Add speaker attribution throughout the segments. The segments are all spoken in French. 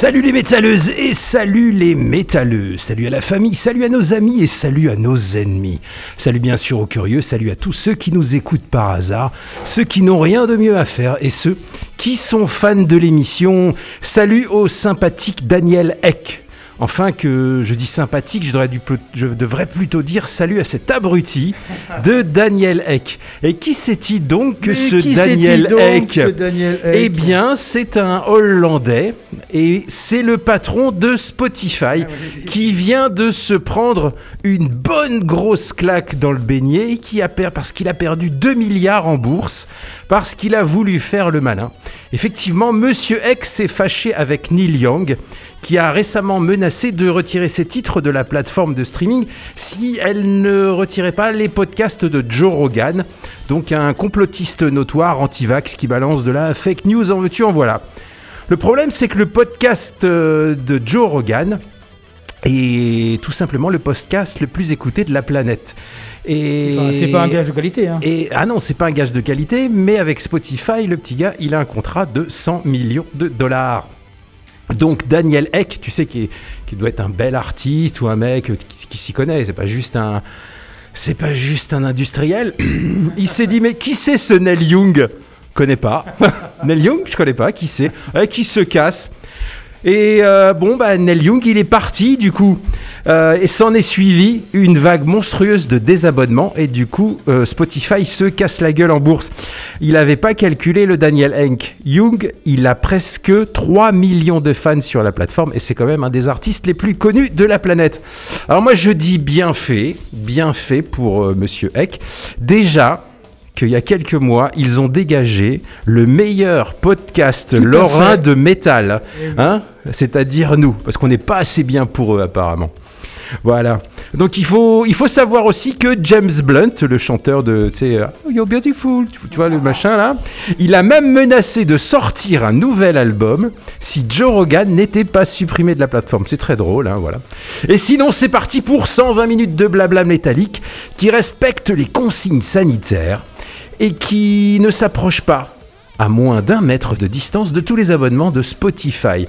Speaker 1: Salut les métalleuses et salut les métalleux. Salut à la famille, salut à nos amis et salut à nos ennemis. Salut bien sûr aux curieux, salut à tous ceux qui nous écoutent par hasard, ceux qui n'ont rien de mieux à faire et ceux qui sont fans de l'émission. Salut au sympathique Daniel Eck. Enfin que je dis sympathique, je devrais, du- je devrais plutôt dire salut à cet abruti de Daniel Eck. Et qui c'est-il donc que ce Daniel
Speaker 2: c'est-il donc,
Speaker 1: Eck
Speaker 2: ce Daniel Eck
Speaker 1: Eh bien, c'est un Hollandais et c'est le patron de Spotify qui vient de se prendre une bonne grosse claque dans le beignet et qui a per- parce qu'il a perdu 2 milliards en bourse parce qu'il a voulu faire le malin. Effectivement, Monsieur X s'est fâché avec Neil Young qui a récemment menacé de retirer ses titres de la plateforme de streaming si elle ne retirait pas les podcasts de Joe Rogan, donc un complotiste notoire anti-vax qui balance de la fake news en veux-tu en voilà. Le problème c'est que le podcast euh, de Joe Rogan est tout simplement le podcast le plus écouté de la planète. Et
Speaker 2: Enfin, c'est pas un gage de qualité. Hein.
Speaker 1: et ah non, c'est pas un gage de qualité, mais avec Spotify, le petit gars, il a un contrat de 100 millions de dollars. Donc Daniel Eck, tu sais, qui, est- qui doit être un bel artiste ou un mec qui, qui s'y connaît, c'est pas juste un, c'est pas juste un industriel. il s'est dit mais qui c'est ce Neil Young? Connais pas. Neil Young, je connais pas. Qui c'est? Euh, Qui se casse? Et euh, bon, bah, Neil Young, il est parti du coup. Euh, et s'en est suivi une vague monstrueuse de désabonnements. Et du coup, Spotify se casse la gueule en bourse. Il n'avait pas calculé le Daniel Hank. Young, il a presque 3 millions de fans sur la plateforme. Et c'est quand même un des artistes les plus connus de la planète. Alors moi, je dis bien fait, bien fait pour Monsieur Eck. Déjà, qu'il y a quelques mois, ils ont dégagé le meilleur podcast lorrain de métal, hein c'est-à-dire nous, parce qu'on n'est pas assez bien pour eux apparemment. Voilà. Donc il faut, il faut savoir aussi que James Blunt, le chanteur de, tu sais, euh, Oh, You're Beautiful, tu, tu vois le machin là, il a même menacé de sortir un nouvel album si Joe Rogan n'était pas supprimé de la plateforme. C'est très drôle, hein, voilà. Et sinon, c'est parti pour 120 minutes de blabla métallique qui respecte les consignes sanitaires et qui ne s'approche pas à moins d'un mètre de distance de tous les abonnements de Spotify.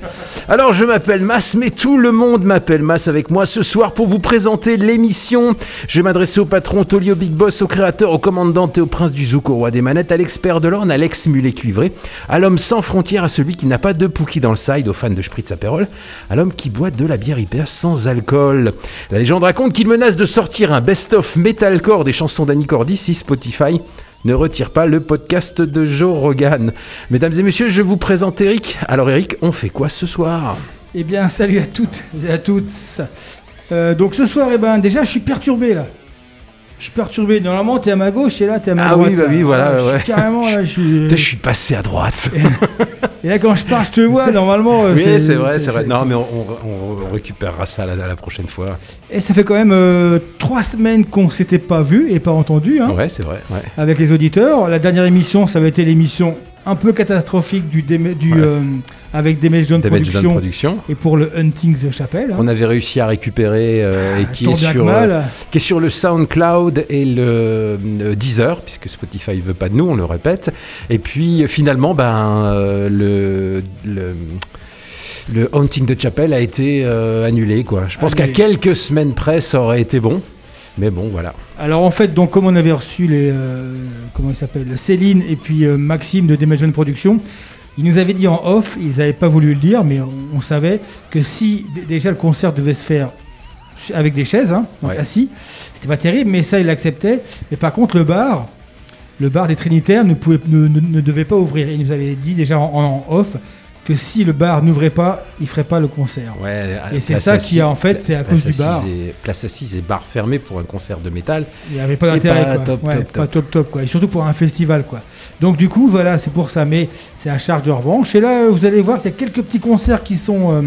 Speaker 1: Alors je m'appelle Mas, mais tout le monde m'appelle Mas avec moi ce soir pour vous présenter l'émission. Je vais m'adresser au patron Tolio Big Boss, au créateur, au commandant et au prince du Zouk, au roi des manettes, à l'expert de l'orne, à l'ex-mulet cuivré, à l'homme sans frontières, à celui qui n'a pas de Pookie dans le side, aux fans de Spritz Aperol, à l'homme qui boit de la bière hyper sans alcool. La légende raconte qu'il menace de sortir un best-of metalcore des chansons d'Annie Cordy si Spotify ne retire pas le podcast de Joe Rogan. Mesdames et messieurs, je vous présente Eric. Alors Eric, on fait quoi ce soir?
Speaker 2: Eh bien, salut à toutes et à tous. Euh, donc ce soir, eh ben, déjà, je suis perturbé là. Je suis perturbé. Normalement, t'es à ma gauche et là, t'es à ma
Speaker 1: Ah
Speaker 2: droite.
Speaker 1: oui, bah oui, voilà,
Speaker 2: Je suis carrément là, je suis.
Speaker 1: Putain, Je suis passé à droite.
Speaker 2: Et là, quand je parle, je te vois. Normalement. euh,
Speaker 1: Oui, c'est vrai, c'est vrai. Non, mais on, on- on récupérera ça la, la prochaine fois.
Speaker 2: Et ça fait quand même euh, trois semaines qu'on s'était pas vu et pas entendu hein,
Speaker 1: Ouais, c'est vrai. Ouais.
Speaker 2: avec les auditeurs. La dernière émission, ça avait été l'émission un peu catastrophique du, Deme- du
Speaker 1: Ouais.
Speaker 2: euh, avec Damage Productions
Speaker 1: Production.
Speaker 2: et pour le Hunting the Chapel. hein.
Speaker 1: On avait réussi à récupérer euh, et
Speaker 2: Ah,
Speaker 1: qui est, sur,
Speaker 2: mal.
Speaker 1: euh, qui est sur le SoundCloud et le, le Deezer, puisque Spotify veut pas de nous, on le répète. Et puis finalement, ben, euh, le, le, le Haunting de Chapel a été euh, annulé. Quoi. Je pense qu'à quelques semaines près, ça aurait été bon. Mais bon, voilà.
Speaker 2: Alors en fait, donc comme on avait reçu les euh, comment il s'appelle Céline et puis euh, Maxime de Damage Done Productions, ils nous avaient dit en off, ils n'avaient pas voulu le dire, mais on, on savait que si déjà le concert devait se faire avec des chaises, hein, donc
Speaker 1: Ouais.
Speaker 2: assis, c'était pas terrible, mais ça il l'acceptait. Mais par contre le bar, le bar des Trinitaires ne pouvait ne, ne- ne devait pas ouvrir. Ils nous avaient dit déjà en, en off que si le bar n'ouvrait pas, il ferait pas le concert.
Speaker 1: Ouais,
Speaker 2: Et c'est ça qui a en fait, c'est à cause du bar.
Speaker 1: Et, place assise et bar fermé pour un concert de métal.
Speaker 2: Il n'y avait pas d'intérêt,
Speaker 1: pas
Speaker 2: quoi.
Speaker 1: top,
Speaker 2: Ouais,
Speaker 1: top,
Speaker 2: pas
Speaker 1: top.
Speaker 2: top, top, quoi. Et surtout pour un festival, quoi. Donc du coup, voilà, c'est pour ça. Mais c'est à charge de revanche. Et là, vous allez voir qu'il y a quelques petits concerts qui sont, euh,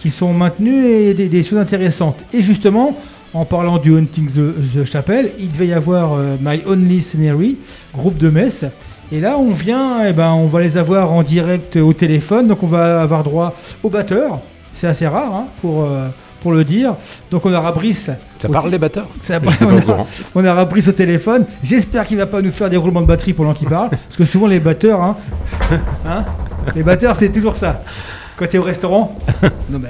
Speaker 2: qui sont maintenus et des, des choses intéressantes. Et justement, en parlant du Hunting the, the Chapel, il devait y avoir euh, My Only Scenery, groupe de Metz. Et là, on vient, et ben, on va les avoir en direct au téléphone. Donc on va avoir droit au batteur. C'est assez rare hein, pour, euh, pour le dire. Donc on aura Brice.
Speaker 1: Ça
Speaker 2: au
Speaker 1: parle les batteurs
Speaker 2: Ça on
Speaker 1: au
Speaker 2: aura-
Speaker 1: courant.
Speaker 2: on aura pris ce téléphone. J'espère qu'il va pas nous faire des roulements de batterie pendant qu'il parle. Parce que souvent, les batteurs, hein, hein, les batteurs, c'est toujours ça. Quand tu es au restaurant. Non,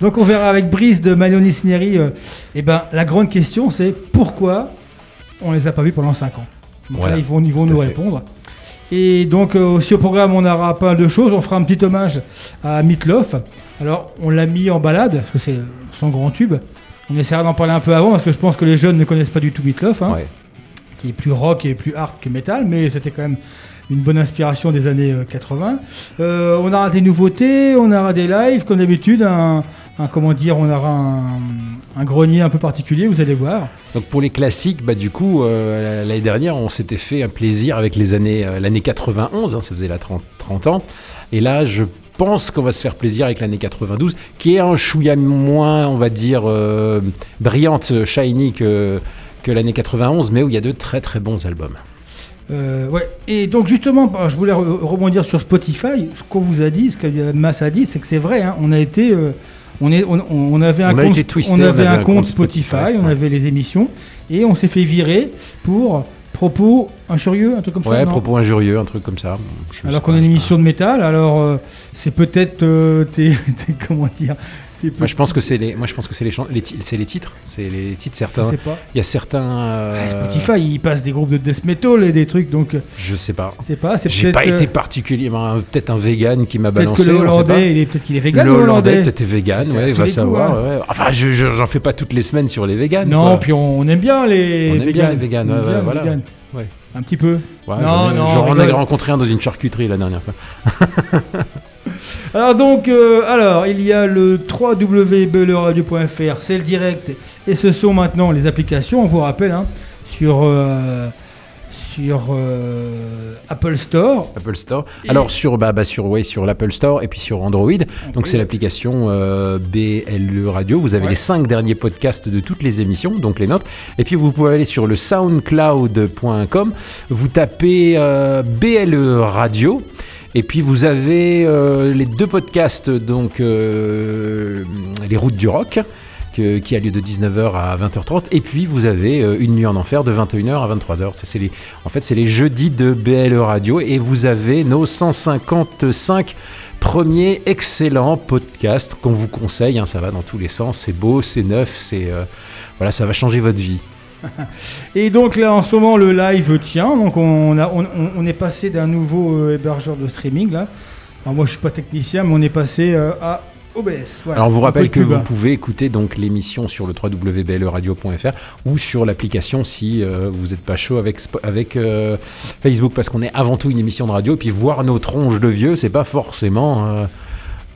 Speaker 2: Donc, on verra avec Brice de Manoni Cineri. euh, eh ben, la grande question, c'est pourquoi on les a pas vus pendant 5 ans? Donc
Speaker 1: Voilà.
Speaker 2: là, ils vont, ils vont
Speaker 1: Tout
Speaker 2: nous
Speaker 1: fait.
Speaker 2: répondre. Et donc, euh, aussi au programme, on aura pas mal de choses. On fera un petit hommage à Mitloff. Alors, on l'a mis en balade, parce que c'est son grand tube. On essaiera d'en parler un peu avant, parce que je pense que les jeunes ne connaissent pas du tout Mitloff. hein
Speaker 1: Ouais.
Speaker 2: qui est plus rock et plus hard que metal, mais c'était quand même une bonne inspiration des années euh, 80. Euh, on aura des nouveautés, on aura des lives, comme d'habitude, un, un- comment dire, on aura un, un grenier un peu particulier, vous allez voir.
Speaker 1: Donc pour les classiques, bah du coup, euh, l'année dernière, on s'était fait un plaisir avec les années, euh, l'année 91, hein, ça faisait la 30, 30 ans. Et là, je pense qu'on va se faire plaisir avec l'année 92, qui est un chouïa moins, on va dire, euh, brillante, shiny que, que l'année 91, mais où il y a de très très bons albums.
Speaker 2: Euh, ouais. Et donc justement, bah, je voulais re- rebondir sur Spotify. Ce qu'on vous a dit, ce que Mass a dit, c'est que c'est vrai. hein, on a été, euh, on, est, on, on avait un
Speaker 1: On
Speaker 2: compte,
Speaker 1: été twisté,
Speaker 2: on
Speaker 1: on
Speaker 2: avait
Speaker 1: avait
Speaker 2: un
Speaker 1: un
Speaker 2: compte
Speaker 1: compte
Speaker 2: Spotify,
Speaker 1: Spotify,
Speaker 2: on avait les émissions et on s'est fait virer pour propos injurieux, un truc comme ça.
Speaker 1: Ouais, propos injurieux, un truc comme ça. Je
Speaker 2: Alors qu'on a une émission de métal, alors euh, c'est peut-être euh, comment dire,
Speaker 1: Moi, je pense que c'est les, moi, je pense que c'est les, les, c'est les titres, c'est les titres.
Speaker 2: je
Speaker 1: Certains,
Speaker 2: sais pas.
Speaker 1: il y a certains. euh,
Speaker 2: Ah, Spotify, il passe des groupes de death metal et des trucs, donc euh,
Speaker 1: Je sais pas.
Speaker 2: c'est pas, c'est
Speaker 1: J'ai
Speaker 2: peut-être
Speaker 1: pas
Speaker 2: euh,
Speaker 1: été particulièrement peut-être un vegan qui m'a
Speaker 2: peut-être
Speaker 1: balancé.
Speaker 2: que le hollandais, il est peut-être qu'il est vegan,
Speaker 1: le hollandais peut-être est vegan, ouais,
Speaker 2: tous
Speaker 1: va
Speaker 2: coups,
Speaker 1: savoir.
Speaker 2: hein.
Speaker 1: ouais. Enfin, je, je- j'en fais pas toutes les semaines sur les vegans.
Speaker 2: Non,
Speaker 1: quoi.
Speaker 2: puis on, aime bien les
Speaker 1: On aime bien les
Speaker 2: les
Speaker 1: voilà. Ouais.
Speaker 2: Un petit peu.
Speaker 1: Ouais,
Speaker 2: Non, non,
Speaker 1: J'en ai rencontré un dans une charcuterie la dernière fois.
Speaker 2: Alors donc, euh, alors il y a le www.beleradio.fr, c'est le direct, et ce sont maintenant les applications. On vous rappelle hein, sur euh, sur euh, Apple Store.
Speaker 1: Apple Store.
Speaker 2: Et-
Speaker 1: Alors sur bah, bah, sur ouais, sur l'Apple Store et puis sur Android. Donc c'est l'application euh, BLE Radio. Vous avez
Speaker 2: Ouais.
Speaker 1: les cinq derniers podcasts de toutes les émissions, donc les notes. Et puis vous pouvez aller sur le soundcloud.com. Vous tapez euh, BLE Radio. Et puis vous avez euh, les deux podcasts, donc euh, les routes du rock. qui a lieu de 19h à 20h30 et puis vous avez euh, une nuit en enfer de 21h à 23h ça c'est les en fait c'est les jeudis de BLE Radio. Et vous avez nos 155 premiers excellents podcasts qu'on vous conseille hein, ça va dans tous les sens. C'est beau c'est neuf voilà ça va changer votre vie
Speaker 2: Et donc là en ce moment le live tient, donc on, a, on, est passé d'un nouveau euh, hébergeur de streaming là. Alors moi je suis pas technicien mais on est passé euh, à OBS. Voilà.
Speaker 1: Alors on vous rappelle que vous pouvez écouter donc l'émission sur le www.bleradio.fr ou sur l'application si euh, vous n'êtes pas chaud avec, avec euh, Facebook parce qu'on est avant tout une émission de radio et puis voir nos tronches de vieux c'est pas forcément euh,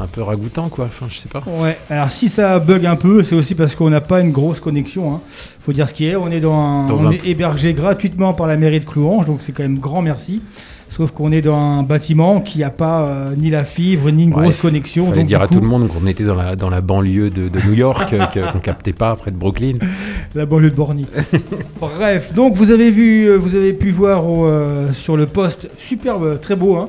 Speaker 1: un peu ragoûtant quoi. Enfin je sais pas.
Speaker 2: Ouais, alors si ça bug un peu, c'est aussi parce qu'on n'a pas une grosse connexion. Hein. Faut dire ce qui est. On est, dans un-
Speaker 1: Dans
Speaker 2: on
Speaker 1: un
Speaker 2: est hébergé gratuitement par la mairie de Clouange, donc c'est quand même grand merci. Sauf qu'on est dans un bâtiment qui n'a pas euh, ni la fibre ni une
Speaker 1: Ouais,
Speaker 2: grosse connexion.
Speaker 1: Fallait
Speaker 2: donc,
Speaker 1: dire à tout le monde qu'on était dans la, dans la banlieue de, de New York, qu'on captait pas près de Brooklyn.
Speaker 2: La banlieue de Borny. Bref, donc vous avez vu, euh, vous avez pu voir au, euh, sur le poste, superbe, très beau, hein,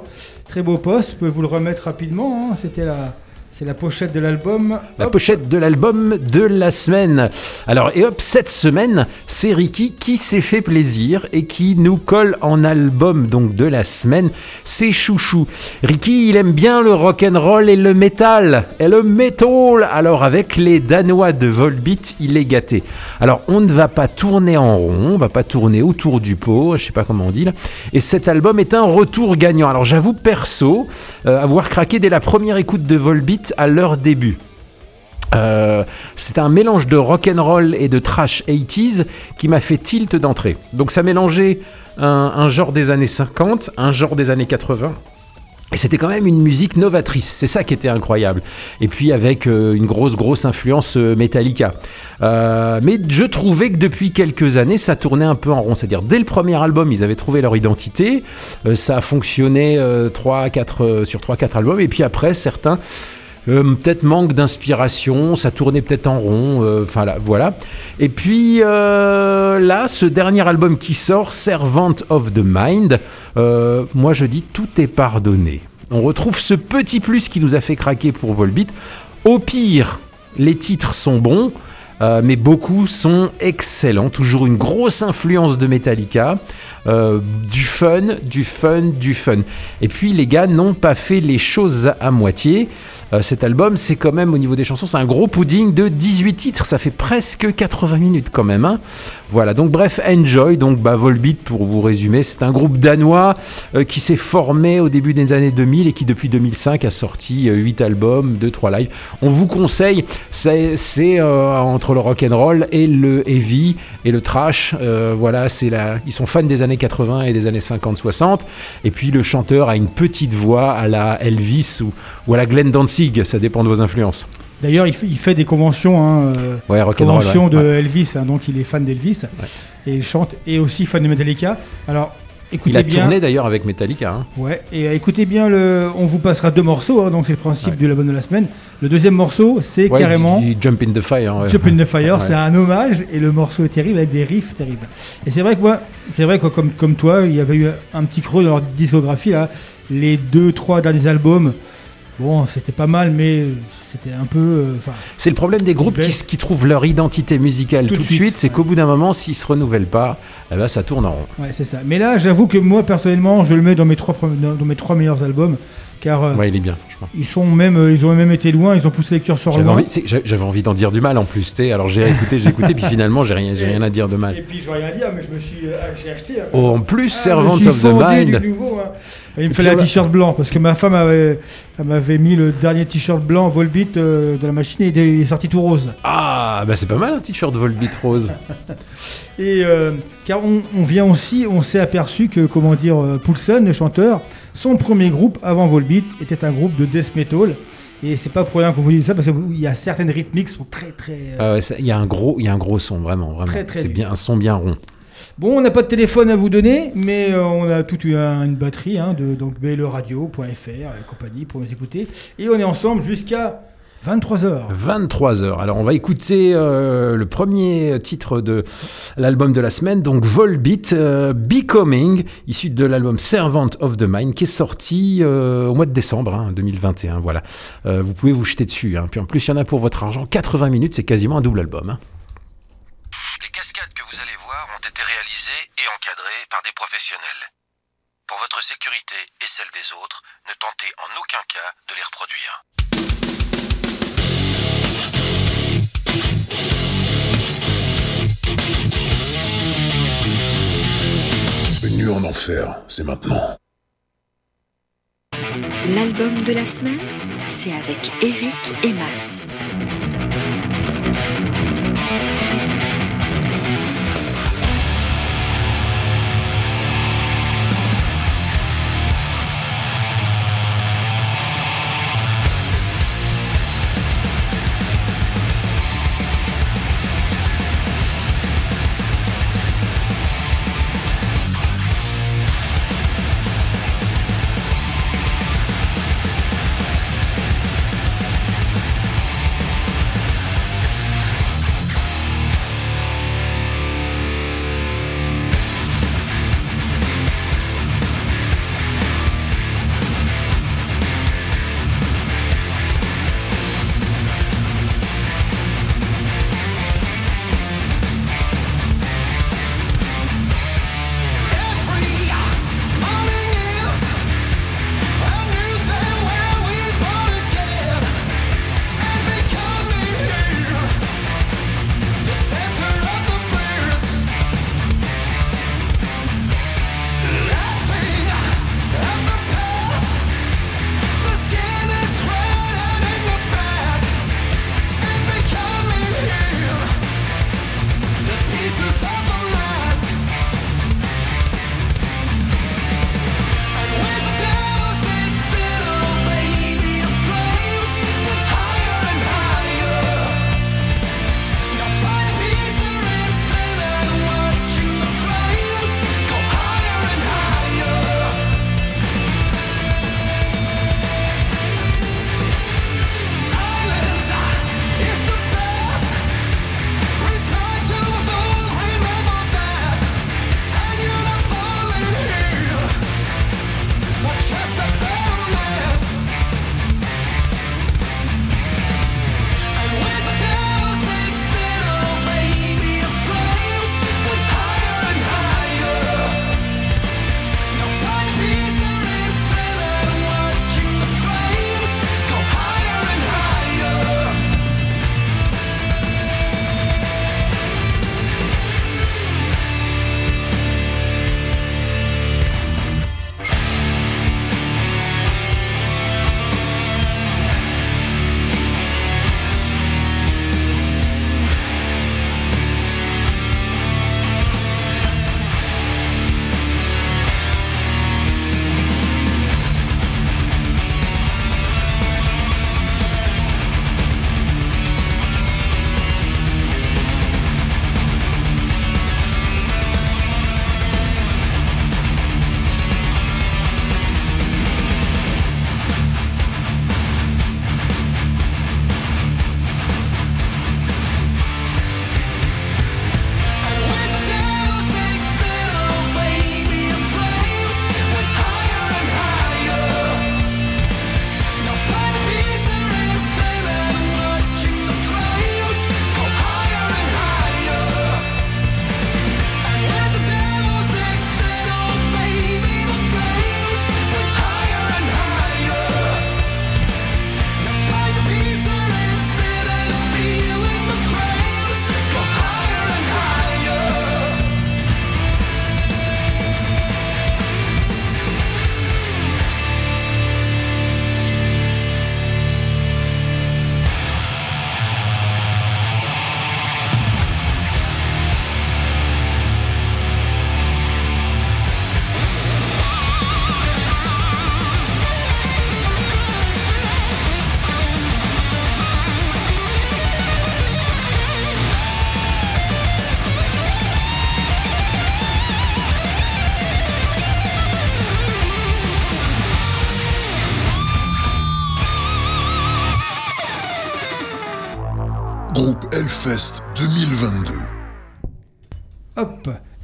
Speaker 2: très beau poste. Je peux vous le remettre rapidement. hein, C'était la, c'est la pochette de l'album.
Speaker 1: La
Speaker 2: Hop.
Speaker 1: pochette de l'album de la semaine. Alors, et hop, cette semaine, c'est Ricky qui s'est fait plaisir et qui nous colle en album donc de la semaine. C'est Chouchou. Ricky, il aime bien le rock and roll et le métal. Et le metal. Alors, avec les Danois de Volbeat, il est gâté. Alors, on ne va pas tourner en rond, on va pas tourner autour du pot, je sais pas comment on dit là. Et cet album est un retour gagnant. Alors, j'avoue perso euh, avoir craqué dès la première écoute de Volbeat à leur début. Euh, c'est un mélange de rock and roll et de trash 80s qui m'a fait tilt d'entrée. Donc ça mélangeait un, genre des années 50, un genre des années 80. Et c'était quand même une musique novatrice, c'est ça qui était incroyable. Et puis avec euh, une grosse, grosse influence euh, Metallica. Mais je trouvais que depuis quelques années, ça tournait un peu en rond. C'est-à-dire, dès le premier album, ils avaient trouvé leur identité. Ça a fonctionné 3, 4, euh, sur 3-4 albums. Et puis après, certains euh, peut-être manque d'inspiration, ça tournait peut-être en rond, euh, enfin là, voilà. Et puis euh, là, ce dernier album qui sort, Servant of the Mind, moi je dis tout est pardonné. On retrouve ce petit plus qui nous a fait craquer pour Volbeat. Au pire, les titres sont bons. mais beaucoup sont excellents. Toujours une grosse influence de Metallica. Euh, du fun, du fun, du fun. Et puis les gars n'ont pas fait les choses à moitié. Euh, cet album, c'est quand même au niveau des chansons, c'est un gros pudding de 18 titres. Ça fait presque 80 minutes quand même. hein. Voilà, donc bref, Enjoy, donc bah, Volbeat pour vous résumer, c'est un groupe danois euh, qui s'est formé au début des années 2000 et qui depuis 2005 a sorti 8 albums, 2-3 lives. On vous conseille, c'est euh, entre le rock and roll et le heavy et le trash. Euh, voilà, c'est la, ils sont fans des années 80 et des années 50-60. Et puis le chanteur a une petite voix à la Elvis ou, ou à la Glenn Danzig, ça dépend de vos influences.
Speaker 2: D'ailleurs, il, fait- il fait des conventions. Hein, euh,
Speaker 1: Ouais, and roll. ouais.
Speaker 2: de
Speaker 1: Ouais.
Speaker 2: Elvis, hein, donc il est fan d'Elvis et il chante et aussi fan de Metallica. Alors écoutez
Speaker 1: Il a
Speaker 2: bien,
Speaker 1: tourné d'ailleurs avec Metallica. hein.
Speaker 2: ouais, et écoutez bien le, on vous passera deux morceaux, hein, donc c'est le principe
Speaker 1: Ouais.
Speaker 2: de l'album de la semaine. Le deuxième morceau, c'est
Speaker 1: Ouais,
Speaker 2: carrément
Speaker 1: du- du Jump in the Fire. ouais.
Speaker 2: Jump in the Fire, c'est un hommage et le morceau est terrible avec des riffs terribles. Et c'est vrai que moi, c'est vrai que comme, comme toi, il y avait eu un petit creux dans leur discographie là. Les deux, trois derniers albums, bon, c'était pas mal, mais c'était un peu, euh,
Speaker 1: C'est le problème des groupes qui, trouvent leur identité musicale tout,
Speaker 2: Tout
Speaker 1: de suite,
Speaker 2: suite,
Speaker 1: c'est
Speaker 2: ouais.
Speaker 1: qu'au bout d'un moment, s'ils se renouvellent pas, eh ben, ça tourne en rond.
Speaker 2: ouais, c'est ça. Mais là, j'avoue que moi personnellement, je le mets dans mes trois, premi- dans, dans mes trois meilleurs albums, car euh,
Speaker 1: Ouais, il est bien, franchement.
Speaker 2: ils sont même, euh, ils ont même été loin, ils ont poussé les curseurs
Speaker 1: J'avais
Speaker 2: loin.
Speaker 1: envie, j'avais envie d'en dire du mal en plus. Alors j'ai écouté, j'ai écouté, puis finalement j'ai rien, j'ai rien à dire de mal.
Speaker 2: Et puis je rien dire, mais je me suis, euh, j'ai acheté. hein.
Speaker 1: Oh, en plus,
Speaker 2: Ah,
Speaker 1: Servant of the Mind.
Speaker 2: du nouveau, hein. Il me fallait un t-shirt blanc parce que ma femme avait, elle m'avait mis le dernier t-shirt blanc Volbeat euh, de la machine et il est- sorti tout rose.
Speaker 1: Ah, bah c'est pas mal un t-shirt Volbeat rose.
Speaker 2: Et euh, car on, on vient aussi, on s'est aperçu que comment dire, Poulsen, le chanteur, son premier groupe avant Volbeat était un groupe de death metal. Et c'est pas pour rien qu'on vous dit ça parce qu'il y a certaines rythmiques qui sont très très. euh,
Speaker 1: Ah il y a un gros, il y a un gros son, vraiment, vraiment.
Speaker 2: Très, très
Speaker 1: C'est bien, un son bien rond.
Speaker 2: Bon, on n'a pas de téléphone à vous donner, mais euh, on a toute une, une batterie hein, de donc bleradio.fr et compagnie pour nous écouter. Et on est ensemble jusqu'à 23h.
Speaker 1: 23 heures. Alors on va écouter euh, le premier titre de l'album de la semaine, donc Volbeat, euh, Becoming, issu de l'album Servant of the Mind, qui est sorti euh, au mois de décembre hein, 2021. Voilà, Euh, vous pouvez vous jeter dessus. hein. Puis en plus, il y en a pour votre argent. 80 minutes, c'est quasiment un double album. hein.
Speaker 3: Les cascades que vous allez voir ont été réalisées et encadrées par des professionnels. Pour votre sécurité et celle des autres, ne tentez en aucun cas de les reproduire.
Speaker 4: En enfer, c'est maintenant.
Speaker 5: L'album de la semaine,
Speaker 6: c'est avec Eric et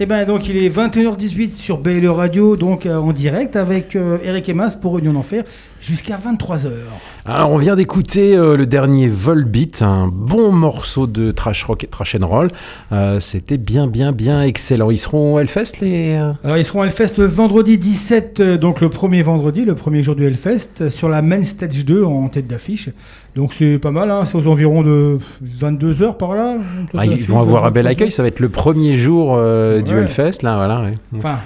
Speaker 2: Et ben donc il est 21h18 sur BLE Radio, donc euh, en direct avec euh, Eric et Mas pour Union d'Enfer jusqu'à 23h.
Speaker 1: Alors, on vient d'écouter euh, le dernier Volbeat, un bon morceau de trash rock et trash and roll. Euh, C'était bien, bien, bien excellent. Ils seront au Hellfest, les. euh,
Speaker 2: Alors ils seront à Hellfest le vendredi 17, euh, donc le premier vendredi, le premier jour du Hellfest, sur la Main Stage 2 en tête d'affiche. Donc c'est pas mal, hein, c'est aux environs de 22h par là.
Speaker 1: Ah, ils vont avoir un bel accueil. Ça va être le premier jour euh, du. Hellfest, là, voilà. ouais.
Speaker 2: Enfin,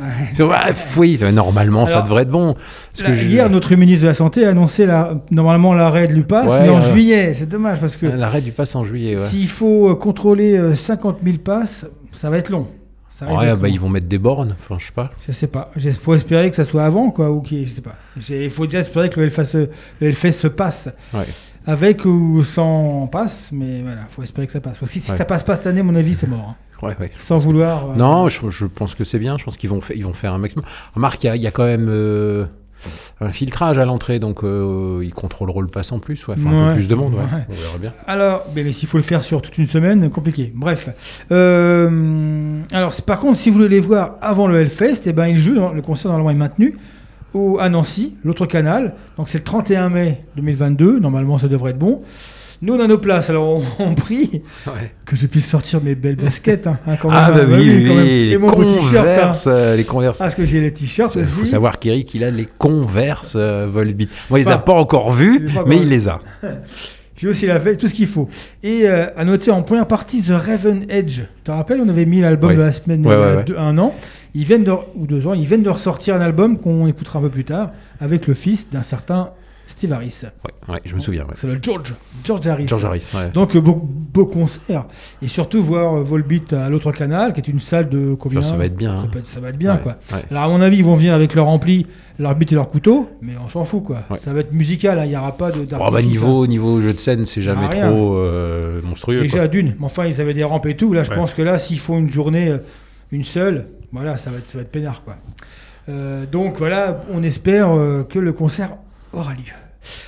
Speaker 1: Oui, normalement, ça devrait être bon. Parce
Speaker 2: Là,
Speaker 1: que je-
Speaker 2: Hier, notre ministre de la Santé a annoncé la, normalement l'arrêt de l'UPAS,
Speaker 1: Ouais,
Speaker 2: mais en juillet. C'est dommage parce que
Speaker 1: L'arrêt du pass en juillet, ouais.
Speaker 2: s'il faut euh, contrôler euh, 50 000 passes, ça va être long. Ça
Speaker 1: Ouais, bah,
Speaker 2: long.
Speaker 1: ils vont mettre des bornes, enfin, je sais pas.
Speaker 2: Je sais pas. Il faut espérer que ça soit avant, quoi, ou je sais pas. Il faut déjà espérer que le Hellfest, se- le Hellfest se passe.
Speaker 1: Ouais.
Speaker 2: Avec ou sans passe, mais voilà, faut espérer que ça passe. Si, si
Speaker 1: Ouais.
Speaker 2: ça passe pas cette année, à mon avis, c'est mort. hein.
Speaker 1: Ouais, ouais.
Speaker 2: Sans vouloir. euh,
Speaker 1: Non, je, je pense que c'est bien. Je pense qu'ils vont, ils vont faire un maximum. Remarque, il y a, il y a quand même euh, un filtrage à l'entrée, donc euh, ils contrôleront le pass en plus. Ouais. Enfin, un
Speaker 2: Ouais.
Speaker 1: peu plus de monde, ouais.
Speaker 2: Ouais.
Speaker 1: On verra bien.
Speaker 2: Alors, mais, mais s'il faut le faire sur toute une semaine, compliqué. Bref. Euh, alors, par contre, si vous voulez les voir avant le Hellfest, eh ben, ils jouent, dans- le concert normalement est maintenu au, à Nancy, l'autre canal. Donc, c'est le 31 mai 2022. Normalement, ça devrait être bon. Nous, on a nos places, alors on, on prie
Speaker 1: Ouais.
Speaker 2: que je puisse sortir mes belles baskets. hein, hein, quand
Speaker 1: Ah,
Speaker 2: même,
Speaker 1: bah
Speaker 2: hein.
Speaker 1: oui, oui,
Speaker 2: quand même.
Speaker 1: les
Speaker 2: Et mon hein.
Speaker 1: converse, euh, les converse.
Speaker 2: Parce que j'ai les t-shirts
Speaker 1: Il faut savoir qu'Eric, il a les converses euh, Volbeat. Moi, il les a pas encore vus,
Speaker 2: pas
Speaker 1: mais il les a.
Speaker 2: J'ai aussi la veille, tout ce qu'il faut. Et euh, à noter en première partie The Raven Edge. Tu te rappelles, on avait mis l'album
Speaker 1: Ouais.
Speaker 2: de la semaine
Speaker 1: Ouais,
Speaker 2: a
Speaker 1: ouais,
Speaker 2: deux- un an. Ils viennent de, ou deux ans, ils viennent de ressortir un album qu'on écoutera un peu plus tard avec le fils d'un certain Steve Harris.
Speaker 1: Ouais, ouais, je me souviens. ouais.
Speaker 2: C'est le George, George Harris.
Speaker 1: George Harris, ouais.
Speaker 2: Donc beau, beau concert et surtout voir euh, Volbeat à l'autre canal, qui est une salle de combien
Speaker 1: Ça, va être bien,
Speaker 2: Ça,
Speaker 1: hein.
Speaker 2: peut être, ça va être bien quoi. Alors à mon avis, ils vont venir avec leur ampli, leur bite et leur couteau, mais on s'en fout quoi. Ça va être musical, hein, il n'y aura pas de.
Speaker 1: Oh, bah,
Speaker 2: d'artifice, hein.
Speaker 1: niveau, niveau jeu de scène, c'est jamais
Speaker 2: Ah,
Speaker 1: trop euh, monstrueux.
Speaker 2: Déjà d'une, mais enfin ils avaient des rampes et tout. Là, je pense que là, s'il faut une journée, euh, une seule, voilà, ça va être, ça va être peinard quoi. Euh, donc voilà, on espère euh, que le concert aura lieu.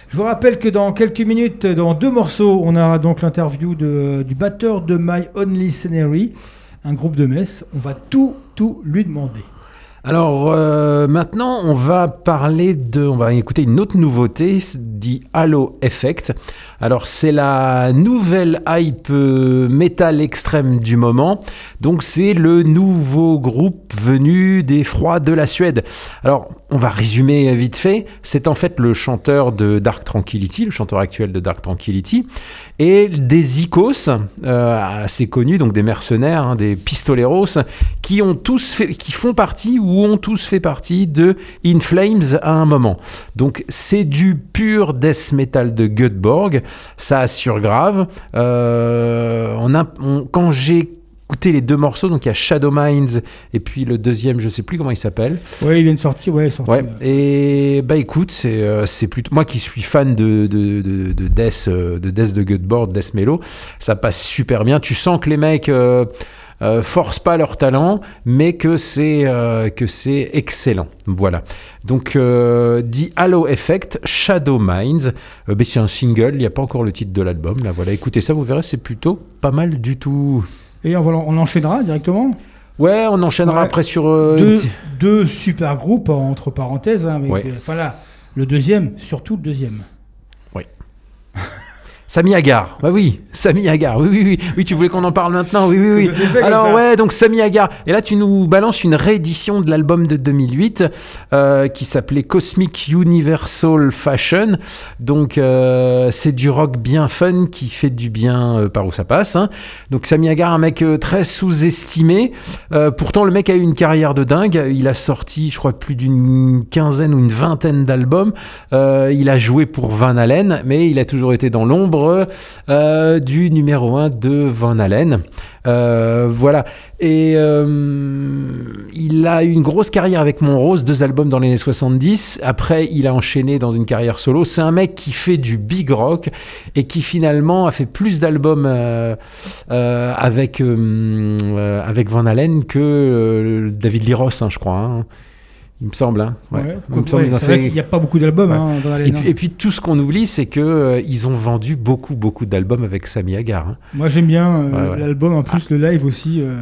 Speaker 2: Je vous rappelle que dans quelques minutes, dans deux morceaux, on aura donc l'interview du batteur de My Only Scenery, un groupe de Metz. On va tout, tout lui demander.
Speaker 1: Alors euh, maintenant, on va parler de, on va écouter une autre nouveauté, dit Halo Effect. Alors c'est la nouvelle hype euh, métal extrême du moment. Donc c'est le nouveau groupe venu des froids de la Suède. Alors on va résumer vite fait. C'est en fait le chanteur de Dark Tranquillity, le chanteur actuel de Dark Tranquillity, et des icos euh, assez connus, donc des mercenaires, hein, des pistoleros, qui ont tous fait, qui font partie ou ont tous fait partie de In Flames à un moment. Donc c'est du pur death metal de Göteborg, ça assure grave. Euh, on a, on- quand j'ai écouté les deux morceaux, donc il y a Shadow Minds et puis le deuxième, je sais plus comment il s'appelle.
Speaker 2: Ouais, il vient de sortir, ouais, sorti,
Speaker 1: Ouais, et bah écoute, c'est euh, c'est plutôt moi qui suis fan de de de, de death euh, de death de death mellow, ça passe super bien. Tu sens que les mecs euh, euh, forcent pas leur talent, mais que c'est euh, que c'est excellent. Voilà. Donc dit Halo Effect, Shadow Minds, ben, c'est un single, il n'y a pas encore le titre de l'album. Là voilà, écoutez ça, vous verrez, c'est plutôt pas mal du tout.
Speaker 2: Et on, enchaînera directement.
Speaker 1: Ouais, on enchaînera
Speaker 2: Ouais.
Speaker 1: après sur euh,
Speaker 2: deux, super groupes entre parenthèses. hein, avec
Speaker 1: Ouais.
Speaker 2: des- enfin là, le deuxième, surtout le deuxième.
Speaker 1: Samy Hagar, bah oui, Samy Hagar, oui, oui, oui, oui, tu voulais qu'on en parle maintenant, oui, oui, oui. Alors ouais, donc Samy Hagar, et là tu nous balances une réédition de l'album de 2008 euh, qui s'appelait Cosmic Universal Fashion, donc euh, c'est du rock bien fun qui fait du bien euh, par où ça passe. hein. Donc Samy Hagar, un mec très sous-estimé, pourtant le mec a eu une carrière de dingue, il a sorti je crois plus d'une quinzaine ou une vingtaine d'albums, il a joué pour Van Halen, mais il a toujours été dans l'ombre euh, du numéro 1 de Van Halen. Euh, voilà. Et euh, il a eu une grosse carrière avec Monrose, deux albums dans les années 70. Après, il a enchaîné dans une carrière solo. C'est un mec qui fait du big rock et qui finalement a fait plus d'albums euh, avec, avec Van Halen que David Lee Roth, hein, je crois. hein. Il me semble. hein. Ouais.
Speaker 2: Ouais,
Speaker 1: Il me semble
Speaker 2: ouais,
Speaker 1: fait-
Speaker 2: n'y a pas beaucoup d'albums
Speaker 1: Ouais.
Speaker 2: hein, dans
Speaker 1: et puis,
Speaker 2: hein.
Speaker 1: et puis, tout ce qu'on oublie, c'est que euh, ils ont vendu beaucoup, beaucoup d'albums avec Samy Hagar. hein.
Speaker 2: Moi j'aime bien euh, l'album, en plus le live aussi. euh,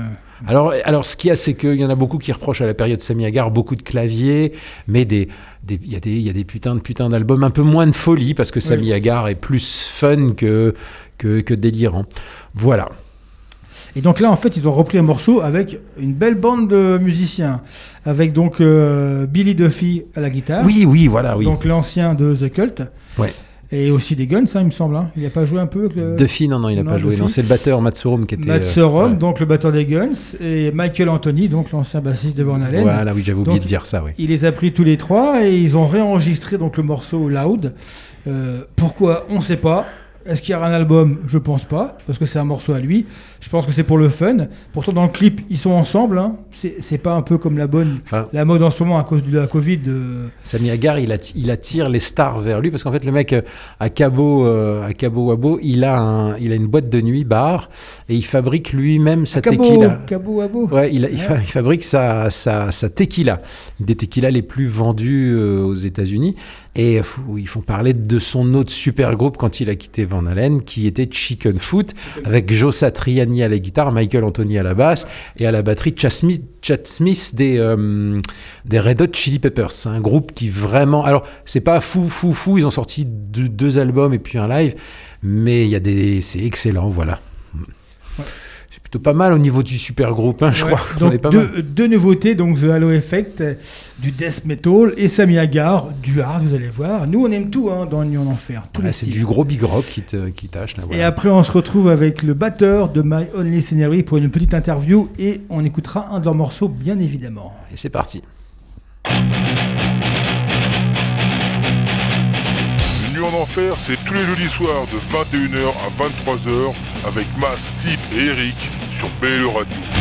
Speaker 1: Alors, alors, ce qu'il y a, c'est qu'il y en a beaucoup qui reprochent à la période Samy Hagar beaucoup de claviers, mais des, il y a des, il y a des putains de putains d'albums un peu moins de folie parce que Samy Hagar est plus fun que, que, que délirant. Voilà.
Speaker 2: Et donc là, en fait, ils ont repris un morceau avec une belle bande de musiciens. Avec donc euh, Billy Duffy à la guitare.
Speaker 1: Oui, oui, voilà, oui.
Speaker 2: Donc l'ancien de The Cult.
Speaker 1: Ouais.
Speaker 2: Et aussi des Guns, hein, il me semble. hein. Il n'a pas joué un peu avec le...
Speaker 1: Duffy, non, non, il n'a pas joué.
Speaker 2: Duffy.
Speaker 1: Non, c'est le batteur Matsurum qui était.
Speaker 2: Matt
Speaker 1: euh,
Speaker 2: Sorum,
Speaker 1: ouais.
Speaker 2: donc le batteur des Guns, et Michael Anthony, donc l'ancien bassiste de Van Halen.
Speaker 1: Voilà, oui, j'avais oublié
Speaker 2: Donc,
Speaker 1: de dire ça, oui.
Speaker 2: Il les a pris tous les trois et ils ont réenregistré donc le morceau Loud. Euh, pourquoi? On ne sait pas. Est-ce qu'il y aura un album? Je pense pas, parce que c'est un morceau à lui. Je pense que c'est pour le fun. Pourtant, dans le clip, ils sont ensemble. Hein. C'est pas un peu comme la bonne,
Speaker 1: Enfin,
Speaker 2: la mode en ce moment à cause de la Covid. euh,
Speaker 1: Sami Hagar, il, atti- il attire les stars vers lui parce qu'en fait, le mec euh, à Cabo, euh, à Cabo Wabo, il a, un, il a une boîte de nuit bar et il fabrique lui-même sa
Speaker 2: Cabo,
Speaker 1: tequila.
Speaker 2: Cabo Wabo.
Speaker 1: Ouais, il, a- il fa- il fabrique sa, sa, sa tequila, des tequilas les plus vendus euh, aux États-Unis. Et ils font parler de son autre super groupe quand il a quitté Van Halen, qui était Chicken Foot, avec Joe Satriani à la guitare, Michael Anthony à la basse, et à la batterie Chad Smith, Chad Smith des, euh, des Red Hot Chili Peppers. C'est un groupe qui vraiment. Alors, c'est pas fou, fou, fou, ils ont sorti deux, albums et puis un live, mais il y a des. C'est excellent, voilà. C'est plutôt pas mal au niveau du super groupe, hein, je
Speaker 2: Ouais,
Speaker 1: crois.
Speaker 2: Donc
Speaker 1: est pas mal.
Speaker 2: deux, nouveautés, donc The Halo Effect, euh, du death metal et Sami Hagar, du hard, vous allez voir. Nous, on aime tout hein, dans Nuit en Enfer.
Speaker 1: Voilà, c'est du gros big rock qui, te, qui tâche. Là,
Speaker 2: Et
Speaker 1: voilà.
Speaker 2: après, on se retrouve avec le batteur de My Only Scenery pour une petite interview et on écoutera un de leurs morceaux, bien évidemment.
Speaker 1: Et c'est parti.
Speaker 4: Enfer, c'est tous les jeudis soirs de 21h à 23h avec Mas, Tip et Eric sur BLE Radio.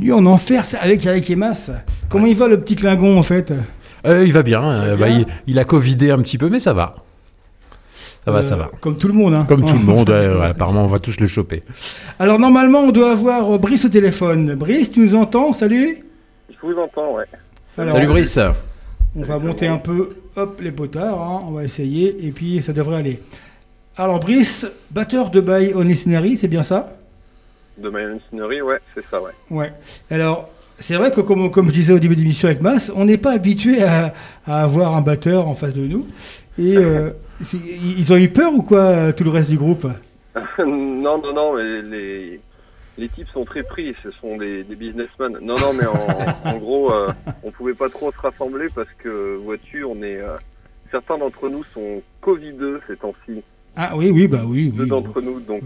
Speaker 2: Nuit en enfer c'est avec Eric et Mas. Comment il va le petit Klingon en fait?
Speaker 1: Euh, il va bien. euh, bah,
Speaker 2: bien.
Speaker 1: il, il a covidé un petit peu, mais ça va. Ça va, ça
Speaker 2: Euh,
Speaker 1: va.
Speaker 2: Comme tout le monde. Hein.
Speaker 1: Comme tout le monde, ouais, ouais, apparemment, on va tous le choper.
Speaker 2: Alors normalement, on doit avoir euh, Brice au téléphone. Brice, tu nous entends? Salut?
Speaker 7: Je vous entends, ouais.
Speaker 2: Alors,
Speaker 1: Salut Brice.
Speaker 2: On va monter un peu, hop, les potards. hein, on va essayer, et puis ça devrait aller. Alors Brice, batteur de By Onisnary, c'est bien ça?
Speaker 7: De maçonnerie, ouais, c'est ça, ouais.
Speaker 2: Ouais. Alors, c'est vrai que comme, comme je disais au début de l'émission avec Mas, on n'est pas habitué à, à avoir un batteur en face de nous. Et euh, ils ont eu peur ou quoi, euh, tout le reste du groupe?
Speaker 7: Non, non, non, mais les, les types sont très pris, ce sont des, des businessmen. Non, non, mais en, en gros, euh, on pouvait pas trop se rassembler parce que, vois-tu, on est... euh, certains d'entre nous sont Covideux ces temps-ci,
Speaker 2: Ah oui, oui, bah oui.
Speaker 7: deux
Speaker 2: oui.
Speaker 7: d'entre nous, donc...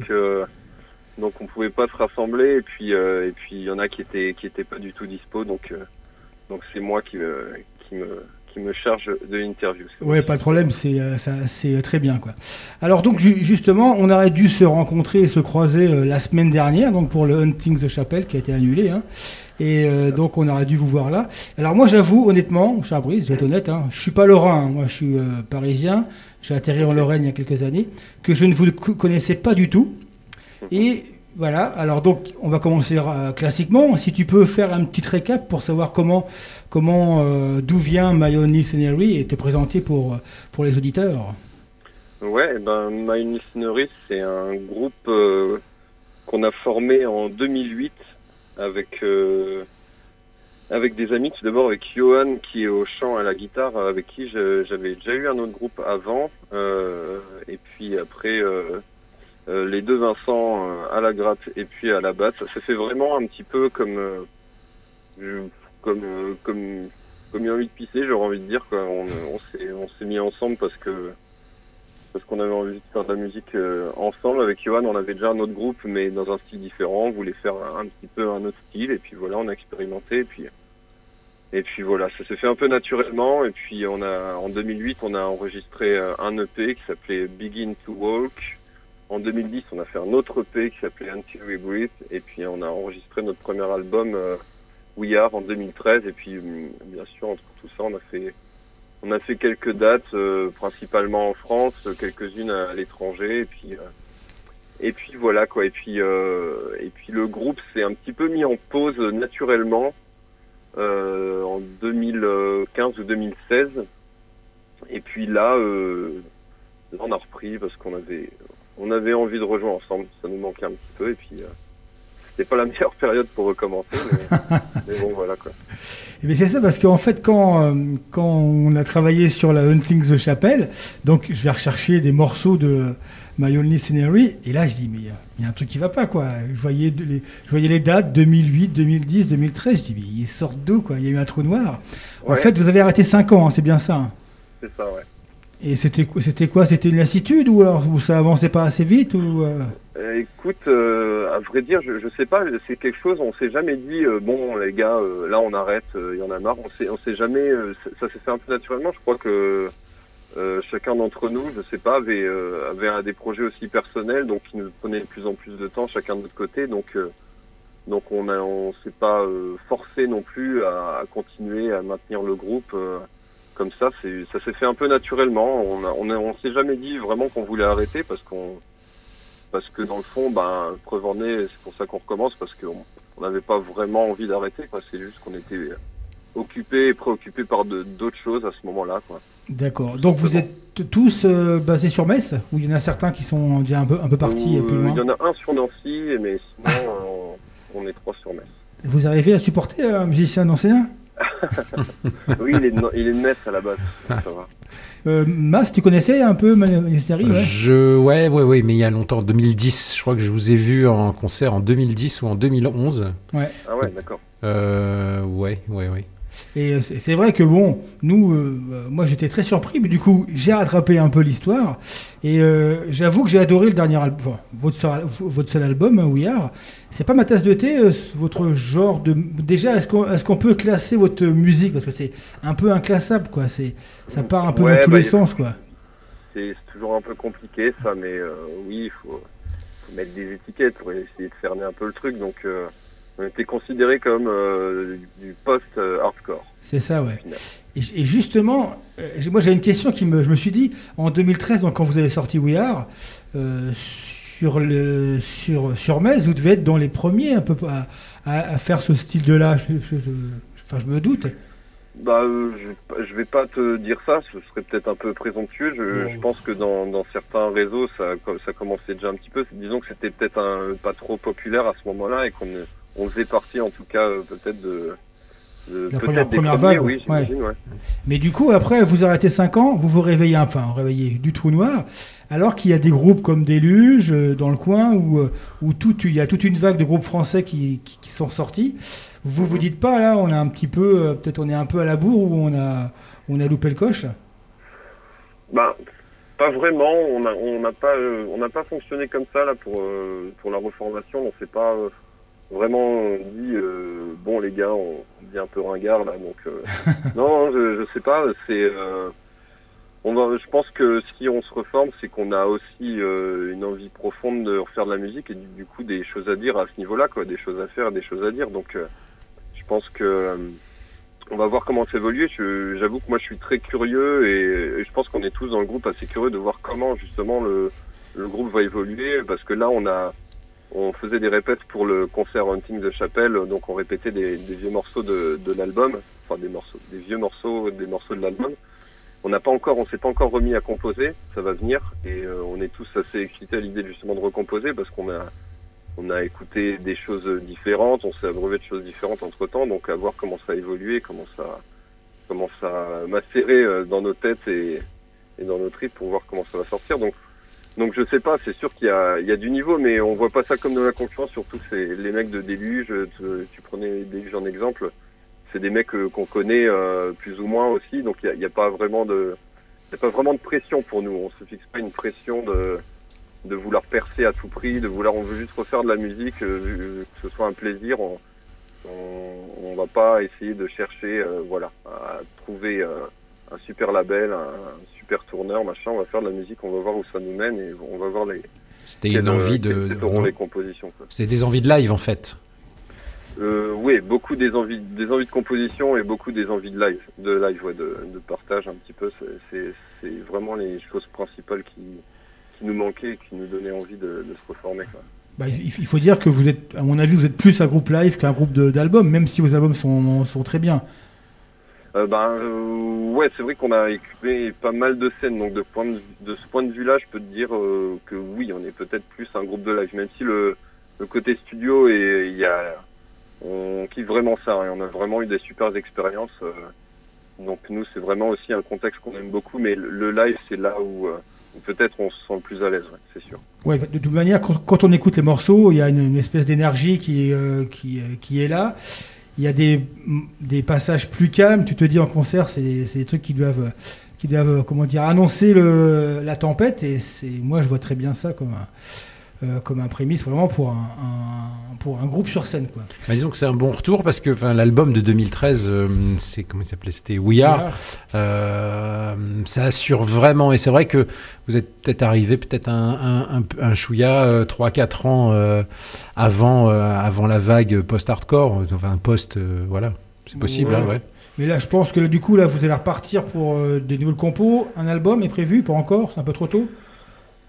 Speaker 7: euh, donc on pouvait pas se rassembler et puis euh, et puis il y en a qui étaient qui étaient pas du tout dispo donc euh, donc c'est moi qui me qui me qui me charge de l'interview.
Speaker 2: Ouais, pas de problème, c'est euh, ça- c'est très bien quoi. Alors donc ju- justement, on aurait dû se rencontrer et se croiser euh, la semaine dernière, donc pour le Hunting the Chapel qui a été annulé, hein. et euh, donc on aurait dû vous voir là. Alors moi j'avoue honnêtement, cher Brice, je vais être honnête, hein, je suis pas lorrain, hein. moi je suis euh, parisien, j'ai atterri en Lorraine il y a quelques années, que je ne vous co- connaissais pas du tout. Et voilà, alors donc on va commencer euh, classiquement. Si tu peux faire un petit récap pour savoir comment, comment euh, d'où vient Mayoni Scenery et te présenter pour, euh, pour les auditeurs.
Speaker 7: Ouais, eh ben My Listenery, c'est un groupe qu'on a formé en 2008 avec avec des amis. Tout d'abord avec Johan qui est au chant à la guitare, avec qui j'avais déjà eu un autre groupe avant, et puis après les deux Vincent euh, à la gratte et puis à la basse. Ça fait vraiment un petit peu comme euh, je- comme euh, comme comme a envie de pisser, j'aurais envie de dire quoi. On, on s'est mis ensemble parce que parce qu'on avait envie de faire de la musique euh, ensemble. Avec Johan, on avait déjà un autre groupe, mais dans un style différent. On voulait faire un, un petit peu un autre style, et puis voilà, on a expérimenté, et puis et puis voilà, ça s'est fait un peu naturellement. Et puis on a en 2008, on a enregistré euh, un EP qui s'appelait Begin to Walk. En 2010, on a fait un autre EP qui s'appelait Until We Breathe, et puis on a enregistré notre premier album euh, We Are en 2013. Et puis hum, bien sûr, entre tout ça, on a fait on a fait quelques dates, euh, principalement en France, quelques-unes à, l'étranger, et puis euh, et puis voilà quoi. Et puis euh, et puis le groupe s'est un petit peu mis en pause naturellement euh, en 2015 ou 2016. Et puis là, là on a repris parce qu'on avait on avait envie de rejouer ensemble. Ça nous manquait un petit peu, et puis euh, c'était pas la meilleure période pour recommencer, mais, mais bon voilà quoi.
Speaker 2: Et bien c'est ça parce qu'en fait quand, euh, quand on a travaillé sur la Hunting the Chapel, donc je vais rechercher des morceaux de My Only Scenery et là je dis mais il y a- il y, a un truc qui va pas quoi. Je voyais, de- les, je voyais les dates 2008, 2010, 2013, je dis mais ils sortent d'où quoi Il y a eu un trou noir. En fait vous avez arrêté 5 ans, hein, c'est bien ça. hein.
Speaker 7: C'est ça, ouais.
Speaker 2: Et c'était quoi C'était une lassitude ou alors ou ça avançait pas assez vite euh,
Speaker 7: Euh, écoute, euh, à vrai dire, je, je sais pas, c'est quelque chose, on s'est jamais dit, bon les gars, là on arrête, il y en a marre, on s'est, s'est jamais, ça, s'est fait un peu naturellement, je crois que chacun d'entre nous, je sais pas, avait, des projets aussi personnels, donc qui nous prenaient de plus en plus de temps, chacun de notre côté, donc on a, on s'est pas forcé non plus à continuer à maintenir le groupe. Euh, comme ça, c'est, ça s'est fait un peu naturellement. On a, on, a- on s'est jamais dit vraiment qu'on voulait arrêter parce qu'on, parce que dans le fond, ben, preuve en est, c'est pour ça qu'on recommence parce qu'on on n'avait pas vraiment envie d'arrêter. Quoi. C'est juste qu'on était occupés et préoccupés par de- d'autres choses à ce moment-là. Quoi.
Speaker 2: D'accord. Donc vous êtes tous euh, basés sur Metz ou il y en a certains qui sont déjà un peu, un peu partis
Speaker 7: Ou,
Speaker 2: plus
Speaker 7: euh,
Speaker 2: loin
Speaker 7: Il y en a un sur Nancy, mais sinon, euh, on est trois sur Metz.
Speaker 2: Vous arrivez à supporter un musicien ancien
Speaker 7: Oui, il est, de, il est de Metz à la base. Ça va.
Speaker 2: euh, Mas, tu connaissais un peu Ministeri ouais?
Speaker 1: Je, ouais, ouais, ouais, mais il y a longtemps, 2010. Je crois que je vous ai vu en concert en 2010 ou en 2011.
Speaker 2: Ouais.
Speaker 7: Ah ouais, d'accord.
Speaker 1: Euh, ouais, ouais, ouais.
Speaker 2: Et euh, c'est vrai que bon, nous, euh, euh, moi j'étais très surpris, mais du coup j'ai rattrapé un peu l'histoire. Et euh, j'avoue que j'ai adoré le dernier album, enfin, votre, seul, votre seul album, hein, We Are. C'est pas ma tasse de thé, euh, votre genre de. Déjà, est-ce qu'on est qu'on peut classer votre musique? Parce que c'est un peu inclassable, quoi. Ça part un peu
Speaker 7: Ouais,
Speaker 2: dans tous
Speaker 7: bah,
Speaker 2: les
Speaker 7: il-
Speaker 2: sens, quoi.
Speaker 7: C'est toujours un peu compliqué ça, mais oui, il faut, faut mettre des étiquettes pour essayer de fermer un peu le truc. Donc on était considéré comme euh, du post-hardcore.
Speaker 2: C'est ça, ouais. Et, et justement, euh, moi j'ai une question qui me, je me suis dit, en 2013, donc quand vous avez sorti We Are, euh, sur, le, sur, sur Metz, vous devez être dans les premiers un peu à, à- à faire ce style de là. Je, je- je- enfin, je me doute.
Speaker 7: Bah, je, je vais pas te dire ça, ce serait peut-être un peu présomptueux. Je, pense que dans, dans certains réseaux, ça, ça commençait déjà un petit peu. Disons que c'était peut-être un pas trop populaire à ce moment-là et qu'on on faisait partie, en tout cas, euh, peut-être de, de
Speaker 2: La première-
Speaker 7: des
Speaker 2: première
Speaker 7: premiers,
Speaker 2: vague,
Speaker 7: oui,
Speaker 2: ouais.
Speaker 7: j'imagine, ouais.
Speaker 2: Mais du coup, après, vous arrêtez 5 ans, vous vous réveillez, enfin, vous réveillez du trou noir, alors qu'il y a des groupes comme Déluge euh, dans le coin où, euh, où tout, il y a toute une vague de groupes français qui, qui, qui sont sortis. Vous vous dites pas, là, on a un petit peu, peut-être on est un peu à la bourre ou on a, on a loupé le coche?
Speaker 7: Bah, pas vraiment. On n'a on pas, euh, on n'a pas fonctionné comme ça là pour euh, pour la reformation. On s'est pas euh, vraiment dit euh, bon les gars, on dit un peu ringard là. Donc euh, non, je, je sais pas. C'est euh, on va- je pense que si on se reforme, c'est qu'on a aussi euh, une envie profonde de refaire de la musique et du, du coup des choses à dire à ce niveau-là, quoi, des choses à faire, des choses à dire. Donc, euh, je pense que euh, on va voir comment ça évolue. J'avoue que moi, je suis très curieux et, et je pense qu'on est tous dans le groupe assez curieux de voir comment justement le, le groupe va évoluer parce que là, on a on faisait des répètes pour le concert Hunting de Chapelle, donc on répétait des, vieux morceaux de, l'album, enfin des morceaux, des vieux morceaux, des morceaux de l'album. On n'a pas encore, on s'est pas encore remis à composer, ça va venir, et euh, on est tous assez excités à l'idée justement de recomposer parce qu'on a, on a écouté des choses différentes, on s'est abreuvé de choses différentes entre temps, donc à voir comment ça a évolué, comment ça, comment ça a macéré euh, dans nos têtes et, et dans nos tripes pour voir comment ça va sortir. Donc, donc je sais pas, c'est sûr qu'il y a, du niveau, mais on voit pas ça comme de la concurrence, surtout c'est les mecs de Déluge, tu, tu prenais Déluge en exemple, c'est des mecs euh, qu'on connaît euh, plus ou moins aussi, donc il y a, pas vraiment de, y a pas vraiment de pression pour nous. On se fixe pas une pression de, de vouloir percer à tout prix, de vouloir, on veut juste refaire de la musique, euh, que ce soit un plaisir. On, on, va pas essayer de chercher, voilà, à trouver un super label, un super tourneur, machin. On va faire de la musique, on va voir où ça nous mène et on va voir les.
Speaker 8: C'était une envie
Speaker 7: quelles
Speaker 8: de.
Speaker 7: les compositions.
Speaker 8: C'était des envies de live en fait.
Speaker 7: Euh, oui, beaucoup des envies, des envies de composition et beaucoup des envies de live, de live, ouais, de, de partage un petit peu. C'est- C'est c'est vraiment les choses principales qui, qui nous manquaient et qui nous donnaient envie de, de se reformer. Quoi.
Speaker 2: Bah, il faut dire que vous êtes, à mon avis, vous êtes plus un groupe live qu'un groupe de- d'albums, même si vos albums sont, sont très bien.
Speaker 7: Euh, ben euh, ouais, c'est vrai qu'on a équipé pas mal de scènes, donc de, point de, ce point de vue-là, je peux te dire euh, que oui, on est peut-être plus un groupe de live, même si le, côté studio et il y a, on kiffe vraiment ça, et on a vraiment eu des super expériences. donc nous, c'est vraiment aussi un contexte qu'on aime beaucoup, mais le, live, c'est là où, peut-être on se sent le plus à l'aise, c'est sûr.
Speaker 2: Ouais, de toute manière, quand, on écoute les morceaux, il y a une, espèce d'énergie qui, qui est là. Il y a des, passages plus calmes. Tu te dis en concert, c'est des, trucs qui doivent, comment dire, annoncer la tempête. Et moi, je vois très bien ça comme un, euh, comme un prémisse vraiment pour un, un- pour un groupe sur scène. Quoi.
Speaker 8: Bah, disons que c'est un bon retour parce que enfin, l'album de 2013, euh, c'est comment il s'appelait C'était We Are.
Speaker 2: We Are.
Speaker 8: Euh, ça assure vraiment, et c'est vrai que vous êtes peut-être arrivé peut-être un, un, un, chouïa euh, 3-4 ans avant, avant la vague post-hardcore, enfin post, voilà, c'est possible,
Speaker 2: Ouais.
Speaker 8: hein, ouais.
Speaker 2: Mais là, je pense que du coup, là, vous allez repartir pour des nouvelles compos. Un album est prévu, pas encore, c'est un peu trop tôt.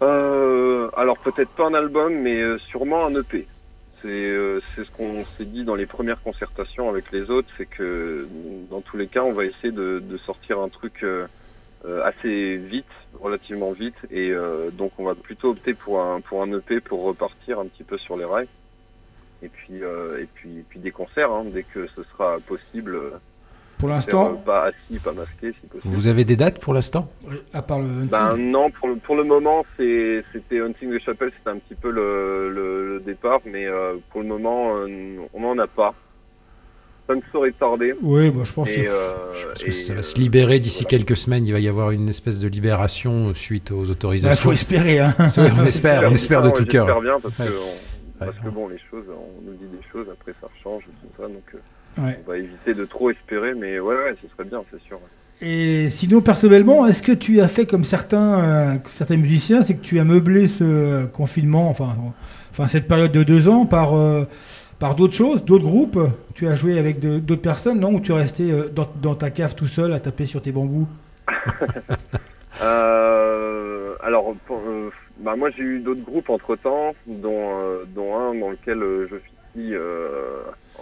Speaker 7: Euh, alors peut-être pas un album, mais euh, sûrement un EP. C'est euh, c'est ce qu'on s'est dit dans les premières concertations avec les autres, c'est que dans tous les cas, on va essayer de, de sortir un truc assez vite, relativement vite, et donc on va plutôt opter pour un pour un EP pour repartir un petit peu sur les rails. Et puis et puis et puis des concerts, hein, dès que ce sera possible.
Speaker 2: Pour l'instant,
Speaker 7: pas assis, pas masqué, si possible.
Speaker 8: Vous avez des dates pour l'instant
Speaker 2: à part le.
Speaker 7: Ben non, pour le, pour le moment, c'est- c'était Hunting de Chapelle, c'était un petit peu le, le, le départ, mais euh, pour le moment, euh, on n'en a pas. ça ne saurait tarder.
Speaker 2: Oui, bah, je pense
Speaker 7: Et,
Speaker 2: que.
Speaker 7: euh,
Speaker 8: Je pense
Speaker 7: et,
Speaker 8: que ça va se
Speaker 7: euh,
Speaker 8: libérer d'ici
Speaker 7: voilà.
Speaker 8: quelques semaines. Il va y avoir une espèce de libération suite aux
Speaker 2: Il
Speaker 8: autorisations.
Speaker 2: faut espérer. Hein.
Speaker 8: On espère, on espère de tout cœur.
Speaker 7: Bien parce,
Speaker 8: Ouais.
Speaker 7: que, on- parce
Speaker 8: Ouais.
Speaker 7: que bon, les choses, on nous dit des choses, après ça change tout ça, donc euh,
Speaker 2: Ouais.
Speaker 7: on va éviter de trop espérer, mais ouais, ouais, ce serait bien, c'est sûr.
Speaker 2: Et sinon, personnellement, est-ce que tu as fait comme certains, euh, certains musiciens, c'est que tu as meublé ce confinement, enfin, enfin cette période de deux ans, par, euh, par d'autres choses, d'autres groupes? Tu as joué avec d'autres personnes, non? Ou tu es resté euh, dans, dans ta cave tout seul à taper sur tes bambous?
Speaker 7: Alors, pour, bah, moi j'ai eu d'autres groupes entre temps, dont, dont un dans lequel je suis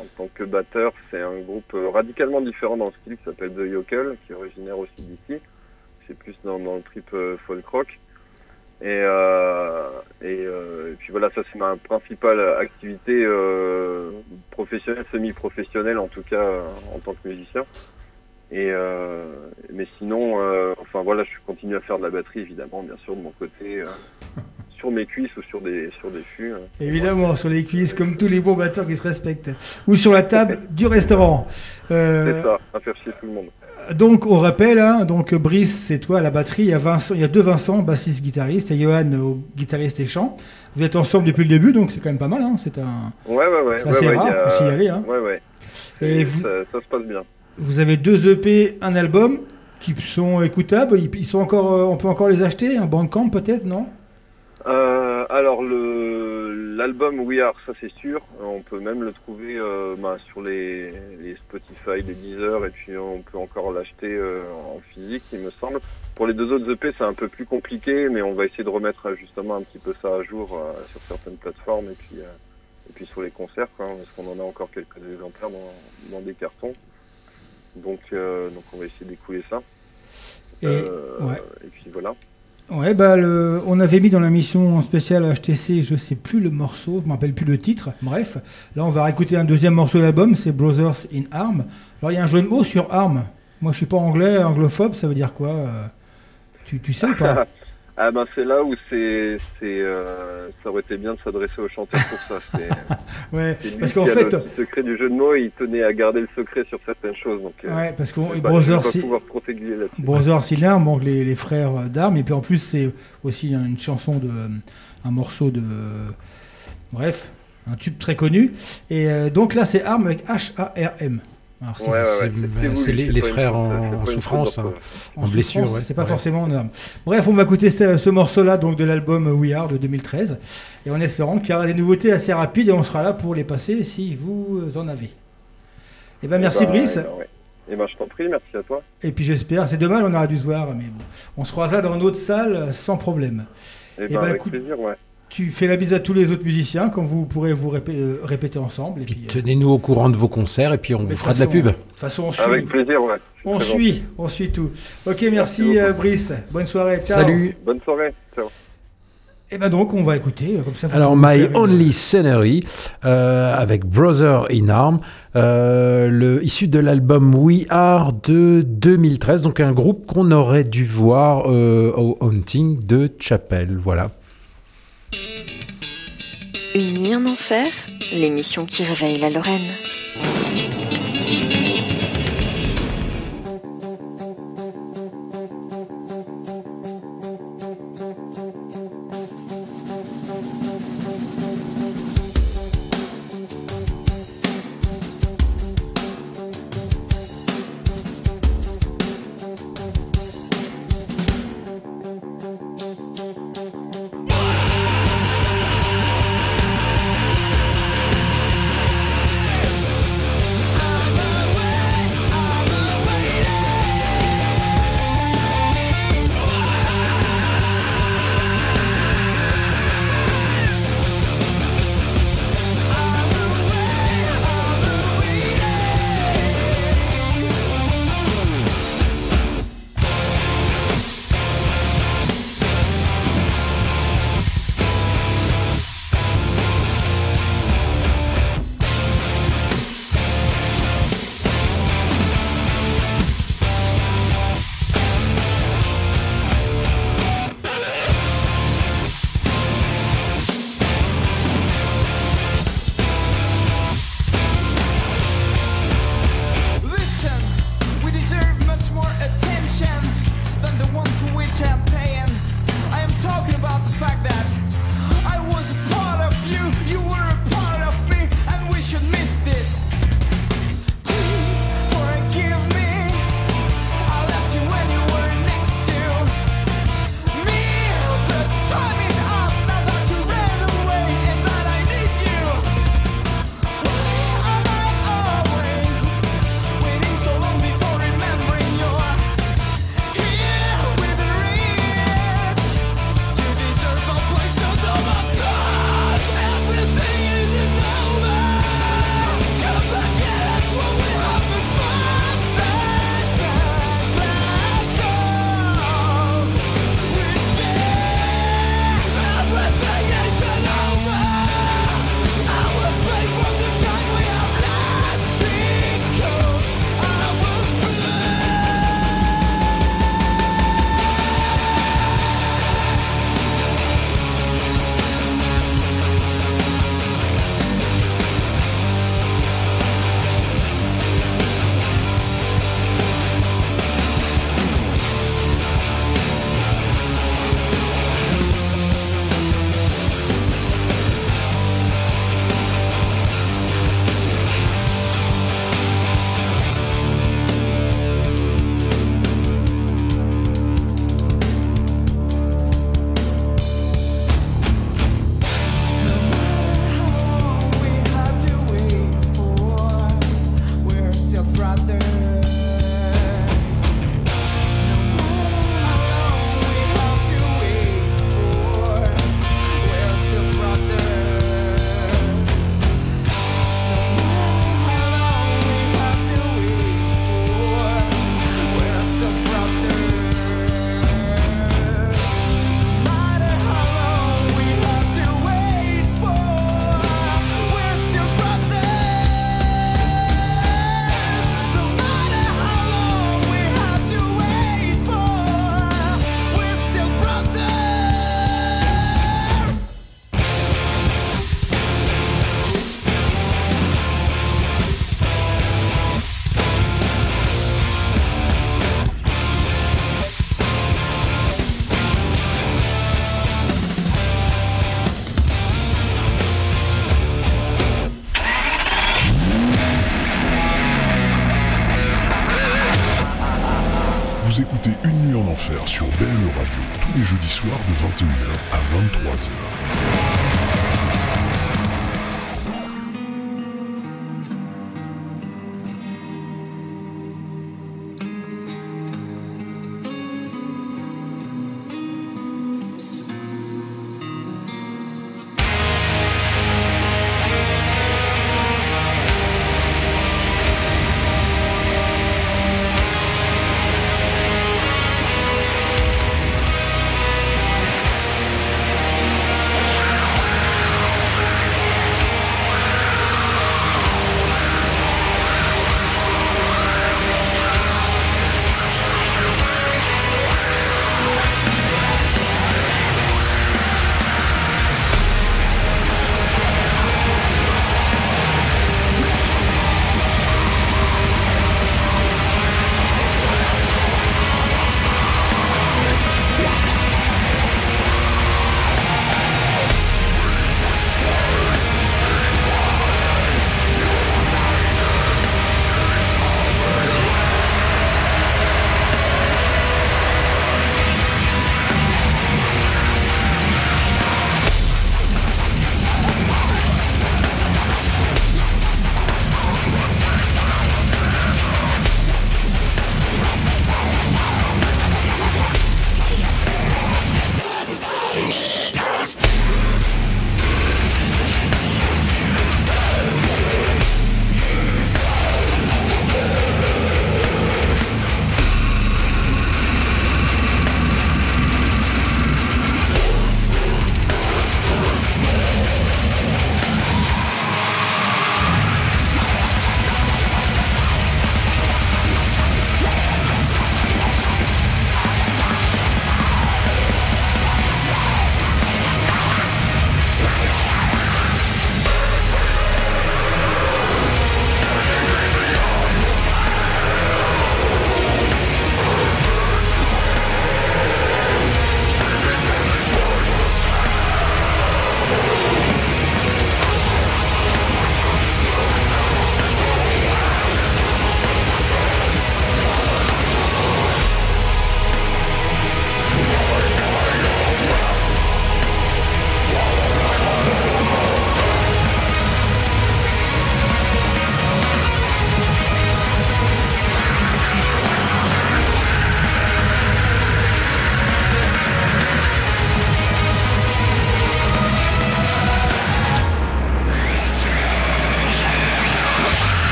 Speaker 7: en tant que batteur. C'est un groupe euh, radicalement différent dans le style qui s'appelle The Yokel, qui est originaire aussi d'ici. C'est plus dans, le trip euh, folk rock. Et, euh, et, puis voilà, ça c'est ma principale activité professionnelle, semi-professionnelle en tout cas en tant que musicien. Mais sinon, enfin voilà, je continue à faire de la batterie évidemment, bien sûr de mon côté, sur mes cuisses ou sur des sur des fûts. euh.
Speaker 2: Évidemment, sur les cuisses, comme tous les bons batteurs qui se respectent. Ou sur la table du restaurant. Euh,
Speaker 7: C'est ça, à faire chier tout le monde.
Speaker 2: Donc, on rappelle, hein, donc Brice, c'est toi à la batterie. Il y a, Vincent, il y a deux Vincent, bassiste, guitariste, et Johan, au guitariste et chant. Vous êtes ensemble depuis le début, donc c'est quand même pas mal. Hein, c'est un...
Speaker 7: Ouais ouais ouais.
Speaker 2: Assez
Speaker 7: ouais, ouais,
Speaker 2: rare,
Speaker 7: a-
Speaker 2: faut s'y aller, hein.
Speaker 7: Ouais ouais.
Speaker 2: Et
Speaker 7: Et
Speaker 2: vous-
Speaker 7: ça, ça se passe bien.
Speaker 2: Vous avez deux EP, un album qui sont écoutables. Ils, ils sont encore, euh, on peut encore les acheter. Un Bandcamp peut-être, non?
Speaker 7: Euh, alors le l'album We Are, ça c'est sûr. On peut même le trouver euh, bah, sur les, les Spotify, les Deezer, et puis on peut encore l'acheter euh, en physique, il me semble. Pour les deux autres EP, c'est un peu plus compliqué, mais on va essayer de remettre euh, justement un petit peu ça à jour euh, sur certaines plateformes et puis euh, et puis sur les concerts, quoi, parce qu'on en a encore quelques exemplaires dans, dans des cartons. Donc euh, donc on va essayer d'écouler ça.
Speaker 2: Et,
Speaker 7: Euh,
Speaker 2: ouais.
Speaker 7: et puis voilà.
Speaker 2: Ouais, bah, le- on avait mis dans la mission spéciale HTC, je sais plus le morceau, je me rappelle plus le titre. Bref, là, on va réécouter un deuxième morceau de l'album, c'est Brothers in Arm. Alors, il y a un jeu de sur arme. Moi, je suis pas anglais, anglophobe, ça veut dire quoi euh, tu, tu sais ou pas?
Speaker 7: Ah ben c'est là où c'est c'est euh, ça aurait été bien de s'adresser au chanteur pour ça. C'est
Speaker 2: Ouais,
Speaker 7: c'est lui
Speaker 2: parce qu'en
Speaker 7: a
Speaker 2: fait,
Speaker 7: le secret du jeu de mots il tenait à garder le secret sur certaines choses. Donc euh,
Speaker 2: ouais, parce que
Speaker 7: là-dessus.
Speaker 2: Brothers in Arm, donc les, les frères d'armes, et puis en plus, c'est aussi une chanson de. un morceau de. Bref, un tube très connu. Et euh, donc là, c'est Arm avec H-A-R-M. Alors, c'est-
Speaker 7: Ouais, ouais, ouais,
Speaker 8: les-
Speaker 7: une
Speaker 8: frères en-
Speaker 7: une
Speaker 8: souffrance, en blessure.
Speaker 2: C'est pas
Speaker 8: Ouais.
Speaker 2: forcément en arme. Bref, on va écouter ce, ce morceau-là donc de l'album We Are de 2013, et en espérant qu'il y aura des nouveautés assez rapides et on sera là pour les passer si vous en avez. Eh ben merci
Speaker 7: Eh ben,
Speaker 2: Brice.
Speaker 7: eh ben, ouais. Eh ben je t'en prie, merci à toi.
Speaker 2: Et puis j'espère, c'est dommage, on aurait dû se voir, mais bon, on se croisera dans notre salle sans problème.
Speaker 7: Eh ben,
Speaker 2: ben,
Speaker 7: avec
Speaker 2: écoute,
Speaker 7: plaisir, ouais.
Speaker 2: Tu fais la bise à tous les autres musiciens quand vous pourrez vous répé- euh, répéter ensemble. Et puis, euh,
Speaker 8: Tenez-nous au courant de vos concerts et puis on vous
Speaker 2: de
Speaker 8: fera de la pub.
Speaker 2: De toute façon, on suit.
Speaker 7: Avec plaisir, ouais.
Speaker 2: On suit, on suit tout. Ok, merci,
Speaker 7: Merci
Speaker 2: euh. Brice. Bonne soirée. Ciao.
Speaker 8: Salut.
Speaker 7: Bonne soirée. Ciao.
Speaker 2: Et ben donc, on va écouter. Comme ça, vous
Speaker 8: Alors, My Only Scenery, euh, avec Brother in Arm, euh, le, issu de l'album We Are de 2013, donc un groupe qu'on aurait dû voir euh, au Hunting de Chapel. Voilà.
Speaker 5: Une nuit en enfer, l'émission qui réveille la Lorraine.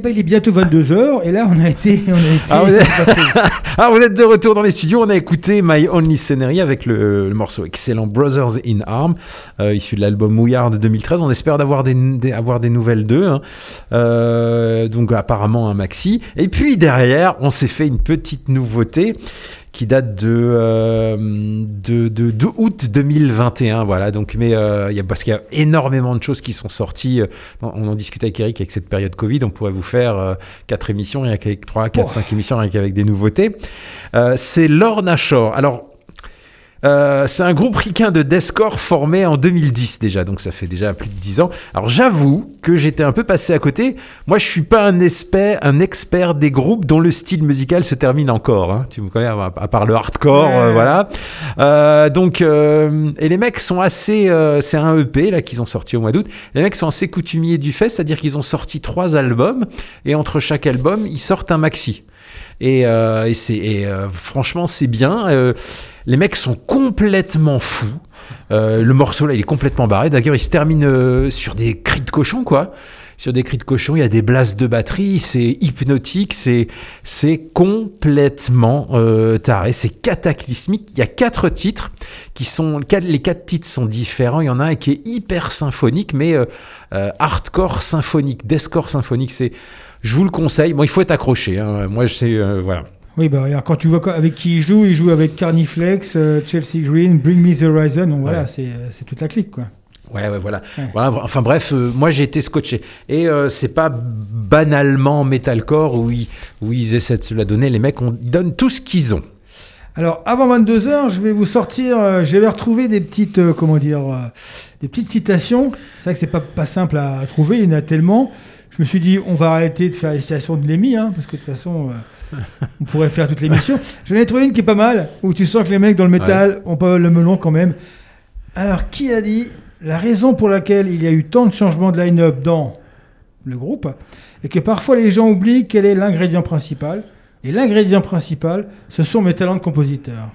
Speaker 2: Ben il est bientôt 22h et là on a été. On a été
Speaker 1: Ah, vous êtes... Ah, vous êtes de retour dans les studios. On a écouté My Only Scenery avec le, le morceau excellent Brothers in Arm, euh, issu de l'album Mouillard de 2013. On espère d'avoir des, des- avoir des nouvelles d'eux. hein. Euh, donc apparemment un maxi. Et puis derrière, on s'est fait une petite nouveauté qui date de, euh, de, de, de août 2021. Voilà, donc, mais euh, il y a, parce qu'il y a énormément de choses qui sont sorties. euh, On en discutait avec Eric avec cette période Covid. On pourrait vous faire euh, quatre émissions, rien qu'avec trois, quatre,
Speaker 2: Oh.
Speaker 1: cinq émissions, rien qu'avec des nouveautés. Euh, c'est Lorna Shore. Alors, euh, c'est un groupe ricain de deathcore formé en 2010 déjà, donc ça fait déjà plus de 10 ans. Alors j'avoue que j'étais un peu passé à côté. Moi, je suis pas un expert, un expert des groupes dont le style musical se termine encore. hein. Tu me connais, à part le hardcore,
Speaker 2: Ouais.
Speaker 1: euh, voilà. Euh, donc, euh, et les mecs sont assez. euh, c'est un EP là qu'ils ont sorti au mois d'août. Les mecs sont assez coutumiers du fait, c'est-à-dire qu'ils ont sorti trois albums et entre chaque album, ils sortent un maxi. Et, euh, et c'est euh, franchement c'est bien. Euh, les mecs sont complètement fous. Euh, le morceau là il est complètement barré. D'ailleurs il se termine sur des cris de cochon quoi. Sur des cris de cochon, il y a des blasts de batterie, c'est hypnotique, c'est c'est complètement euh, taré, c'est cataclysmique. Il y a quatre titres qui sont les quatre titres sont différents. Il y en a un qui est hyper symphonique, mais euh, hardcore symphonique, deathcore symphonique. C'est je vous le conseille. Bon, il faut être accroché. hein. Moi, je sais, euh, voilà.
Speaker 2: Oui, bah regarde, quand tu vois avec qui il joue, il joue avec Carniflex, euh, Chelsea Green, Bring Me the Horizon. Donc voilà,
Speaker 1: Ouais.
Speaker 2: c'est euh, c'est toute la clique quoi.
Speaker 1: Ouais, ouais, voilà.
Speaker 2: Ouais.
Speaker 1: voilà. Enfin bref, euh, moi j'ai été scotché. Et euh, c'est pas banalement metalcore où ils, où ils essaient de se la donner. Les mecs, on, ils donnent tout ce qu'ils ont.
Speaker 2: Alors, avant 22h, je vais vous sortir, euh, je vais retrouver des petites, comment dire, des petites citations. C'est vrai que c'est pas, pas simple à, à trouver, il y en a tellement. Je me suis dit, on va arrêter de faire les citations de Lémi, hein, parce que de toute façon, euh, on pourrait faire toute l'émission. J'en ai trouvé une qui est pas mal, où tu sens que les mecs dans le métal ont pas le melon quand même. Alors, qui a dit la raison pour laquelle il y a eu tant de changements de line-up dans le groupe et que parfois les gens oublient quel est l'ingrédient principal Et l'ingrédient principal, ce sont mes talents de compositeur.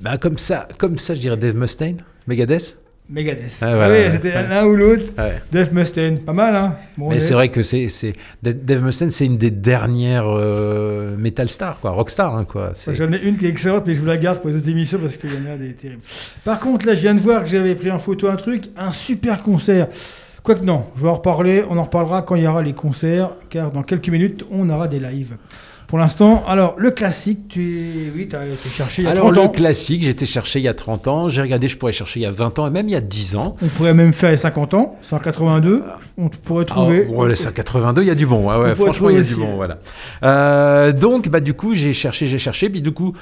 Speaker 1: Bah, comme ça, comme ça, je dirais Dave Mustaine, Megadeth.
Speaker 2: Megadeth.
Speaker 1: Ah, voilà, ouais,
Speaker 2: c'était l'un ou l'autre.
Speaker 1: Ouais.
Speaker 2: Dave Mustaine, pas mal, hein Bon,
Speaker 1: Mais c'est vrai que c'est, c'est Dave Mustaine, c'est une des dernières euh, metal stars, quoi, rockstar, hein, quoi.
Speaker 2: J'en ai une qui est excellente, mais je vous la garde pour les autres émissions parce qu'il y en a des terribles. Par contre, là, je viens de voir que j'avais pris en photo un truc, un super concert. Quoique non, je vais en reparler, on en reparlera quand il y aura les concerts, car dans quelques minutes, on aura des lives. Pour l'instant, alors, le classique, tu es... Oui, tu as été cherché il y a
Speaker 1: Alors
Speaker 2: 30
Speaker 1: le
Speaker 2: ans.
Speaker 1: classique, j'ai été chercher il y a 30 ans, j'ai regardé, je pourrais chercher il y a 20 ans et même il y a 10 ans.
Speaker 2: On pourrait même faire les 50 ans, 182, on pourrait trouver...
Speaker 1: Ah, bon, là, c'est à 82, il y a du bon. Ouais, ouais, franchement, il y a du bon. Voilà. Euh, donc, bah, du coup, j'ai cherché, j'ai cherché. Puis, du coup,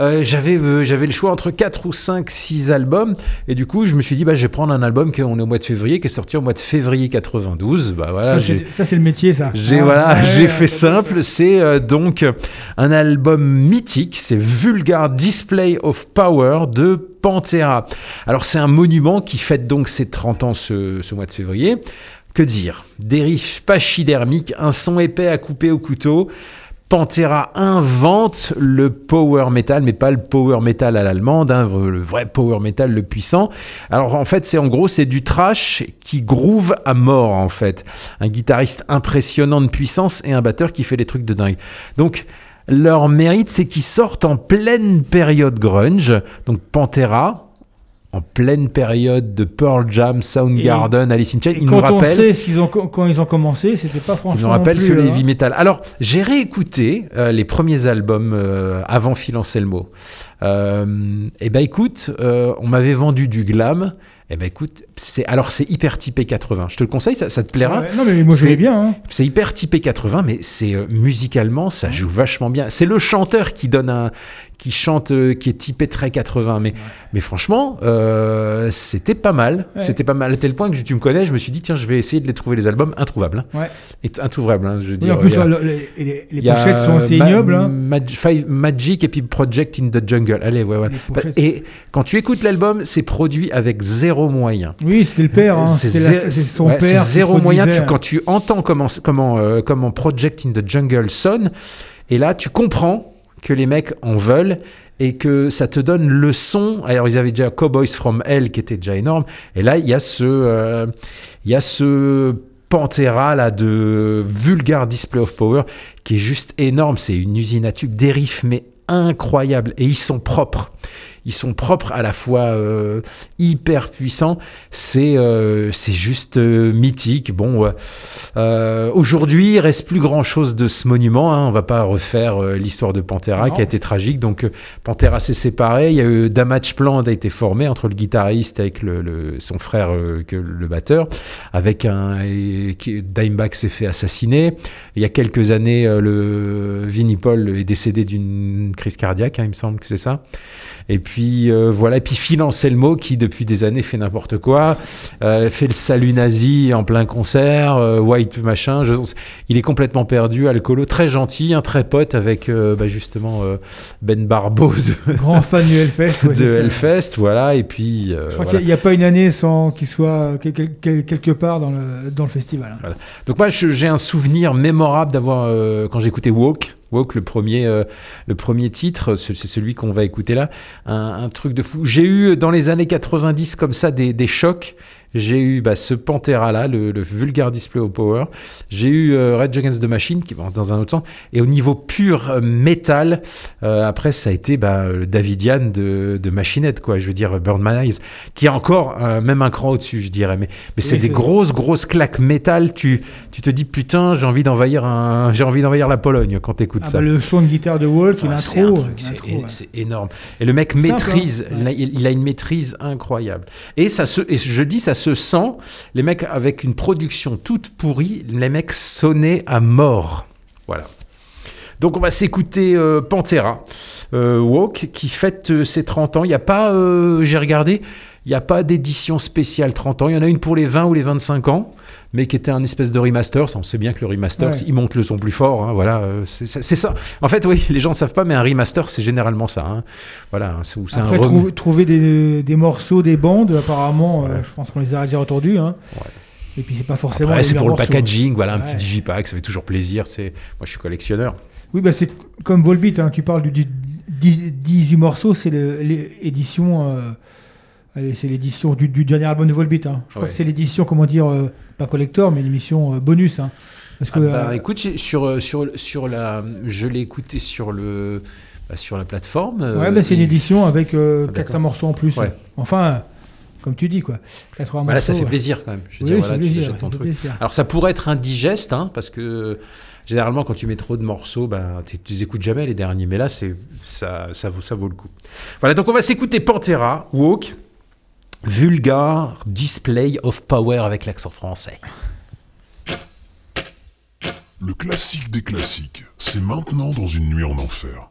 Speaker 1: euh, j'avais, euh, j'avais le choix entre 4 ou 5, 6 albums. Et du coup, je me suis dit, bah, je vais prendre un album qui on est au mois de février, qui est sorti au mois de février 92. Bah, voilà,
Speaker 2: ça, c'est- le métier, ça.
Speaker 1: J'ai
Speaker 2: Ah,
Speaker 1: voilà,
Speaker 2: ouais,
Speaker 1: j'ai
Speaker 2: ouais,
Speaker 1: fait simple. C'est euh, donc un album mythique. C'est Vulgar Display of Power de Pantera. Alors c'est un monument qui fête donc ses 30 ans ce, ce mois de février. Que dire? Des riffs pachydermiques, un son épais à couper au couteau. Pantera invente le power metal, mais pas le power metal à l'allemande, hein, le vrai power metal, le puissant. Alors en fait, c'est en gros, c'est du trash qui groove à mort en fait. Un guitariste impressionnant de puissance et un batteur qui fait des trucs de dingue. Donc leur mérite, c'est qu'ils sortent en pleine période grunge. Donc Pantera, en pleine période de Pearl Jam, Soundgarden, Alice in Chains. Ils nous
Speaker 2: quand on
Speaker 1: rappellent
Speaker 2: sait qu'ils ont, quand ils ont commencé, c'était pas franchement.
Speaker 1: me rappelle
Speaker 2: non
Speaker 1: que
Speaker 2: plus,
Speaker 1: les
Speaker 2: hein.
Speaker 1: heavy metal. Alors, j'ai réécouté euh, les premiers albums euh, avant Phil Anselmo. Euh, et ben écoute, euh, on m'avait vendu du glam. Et ben écoute, c'est alors c'est hyper typé 80. Je te le conseille, ça, ça te plaira.
Speaker 2: Ouais, non, mais moi, je l'ai bien. hein.
Speaker 1: C'est hyper typé 80, mais c'est euh, musicalement, ça joue vachement bien. C'est le chanteur qui donne un, qui chante, euh, qui est typé très 80. Mais, mais franchement, euh, c'était pas mal.
Speaker 2: Ouais.
Speaker 1: C'était pas mal à tel point que je- tu me connais. Je me suis dit tiens, je vais essayer de les trouver les albums introuvables. hein.
Speaker 2: Ouais.
Speaker 1: Et introuvables, hein, je veux
Speaker 2: Oui,
Speaker 1: dire.
Speaker 2: en plus,
Speaker 1: a-
Speaker 2: le- les, les- pochettes sont assez
Speaker 1: Ma-
Speaker 2: ignobles. hein.
Speaker 1: Mag- Five- Magic et puis Project in the Jungle. Allez, ouais, ouais.
Speaker 2: Pochettes.
Speaker 1: Et quand tu écoutes l'album, c'est produit avec zéro moyen.
Speaker 2: Oui, c'était le père. Hein.
Speaker 1: C'est zé-
Speaker 2: son
Speaker 1: ouais,
Speaker 2: père.
Speaker 1: zéro moyen. Tu, quand tu entends comment, comment, euh, comment Project in the Jungle sonne, et là, tu comprends que les mecs en veulent et que ça te donne le son. Alors, ils avaient déjà Cowboys from Hell qui était déjà énorme. Et là, il y a ce, euh, il y a ce Pantera là de Vulgar Display of Power qui est juste énorme. C'est une usine à tubes, des riffs mais incroyables et ils sont propres ils sont propres à la fois euh, hyper puissants. C'est euh, c'est juste euh, mythique. Bon, aujourd'hui, il reste plus grand chose de ce monument. Hein. On va pas refaire l'histoire de Pantera qui a été tragique. Donc Pantera s'est séparé. Il y a eu Damage Plan a été formé entre le guitariste avec le, son frère que le batteur, avec un Dimebag s'est fait assassiner. Il y a quelques années, le Vinnie Paul est décédé d'une crise cardiaque. Hein, il me semble que c'est ça. Et puis euh, voilà, et puis Phil Anselmo qui depuis des années fait n'importe quoi, euh, fait le salut nazi en plein concert, euh, white machin. il est complètement perdu, alcoolo, très gentil, un très pote avec bah, justement Ben Barbeau, de,
Speaker 2: grand fan du Hellfest,
Speaker 1: de Hellfest, voilà. Et puis
Speaker 2: je crois qu'il n'y a, pas une année sans qu'il soit quelque part dans le dans le festival.
Speaker 1: Hein. Donc moi j'ai un souvenir mémorable d'avoir quand écouté Walk. Walk, le premier, euh, titre, c'est celui qu'on va écouter là, un, truc de fou. J'ai eu dans les années 90 comme ça des chocs j'ai eu bah, ce Pantera-là, le, Vulgar Display of Power. J'ai eu euh, Red Against the Machine, qui va dans un autre sens. Et au niveau pur euh, métal, euh, après, ça a été bah, le Davidian de, de Machinette, quoi. Je veux dire, Burn My Eyes, qui est encore même un cran au-dessus, je dirais. Mais, mais c'est des grosses, grosses claques métal. Tu, tu te dis, putain, j'ai envie d'envahir un, j'ai envie d'envahir la Pologne quand t'écoutes ah, ça.
Speaker 2: Bah, le son de guitare de Wolf, il a trop.
Speaker 1: C'est énorme. Et le mec maîtrise, hein. il, a, une maîtrise incroyable. Et ça se, et je dis, ça se sent, les mecs avec une production toute pourrie, les mecs sonnaient à mort. Voilà. Donc on va s'écouter euh, Pantera, euh, Walk, qui fête euh, ses 30 ans. Il n'y a pas, j'ai regardé, il n'y a pas d'édition spéciale 30 ans. Il y en a une pour les 20 ou les 25 ans mais qui était un espèce de remaster. On sait bien que le remaster, il monte le son plus fort. Hein, voilà, euh, c'est ça. En fait, oui, les gens ne savent pas, mais un remaster, c'est généralement ça. Hein. Voilà,
Speaker 2: Après, trouver des, morceaux, des bandes, apparemment, euh, je pense qu'on les a déjà entendus. Hein. Et puis, c'est pas forcément.
Speaker 1: c'est pour le packaging, voilà, un petit digipack, ça fait toujours plaisir. Moi, je suis collectionneur.
Speaker 2: Oui, bah, c'est comme Volbeat, tu parles du 18 morceaux, c'est l'édition. Euh, c'est l'édition du, dernier album de Volbeat. Hein. Je crois que c'est l'édition, comment dire, euh, pas collector, mais l'émission euh, bonus. Hein.
Speaker 1: Parce que, ah bah, euh, écoute, sur, sur, sur la, je l'ai écouté sur le, bah, sur la plateforme.
Speaker 2: Ouais, bah, c'est une édition avec 400 ah, morceaux en plus. Enfin, comme tu dis, quoi.
Speaker 1: là, ça fait plaisir quand même. Je veux dire, Alors, ça pourrait être indigeste, hein, parce que généralement, quand tu mets trop de morceaux, ben, tu les écoutes jamais les derniers. Mais là, c'est ça, ça, vaut, ça vaut le coup. Voilà, donc on va s'écouter Pantera, Walk vulgar display of power avec l'accent français.
Speaker 4: Le classique des classiques, c'est maintenant dans une nuit en enfer.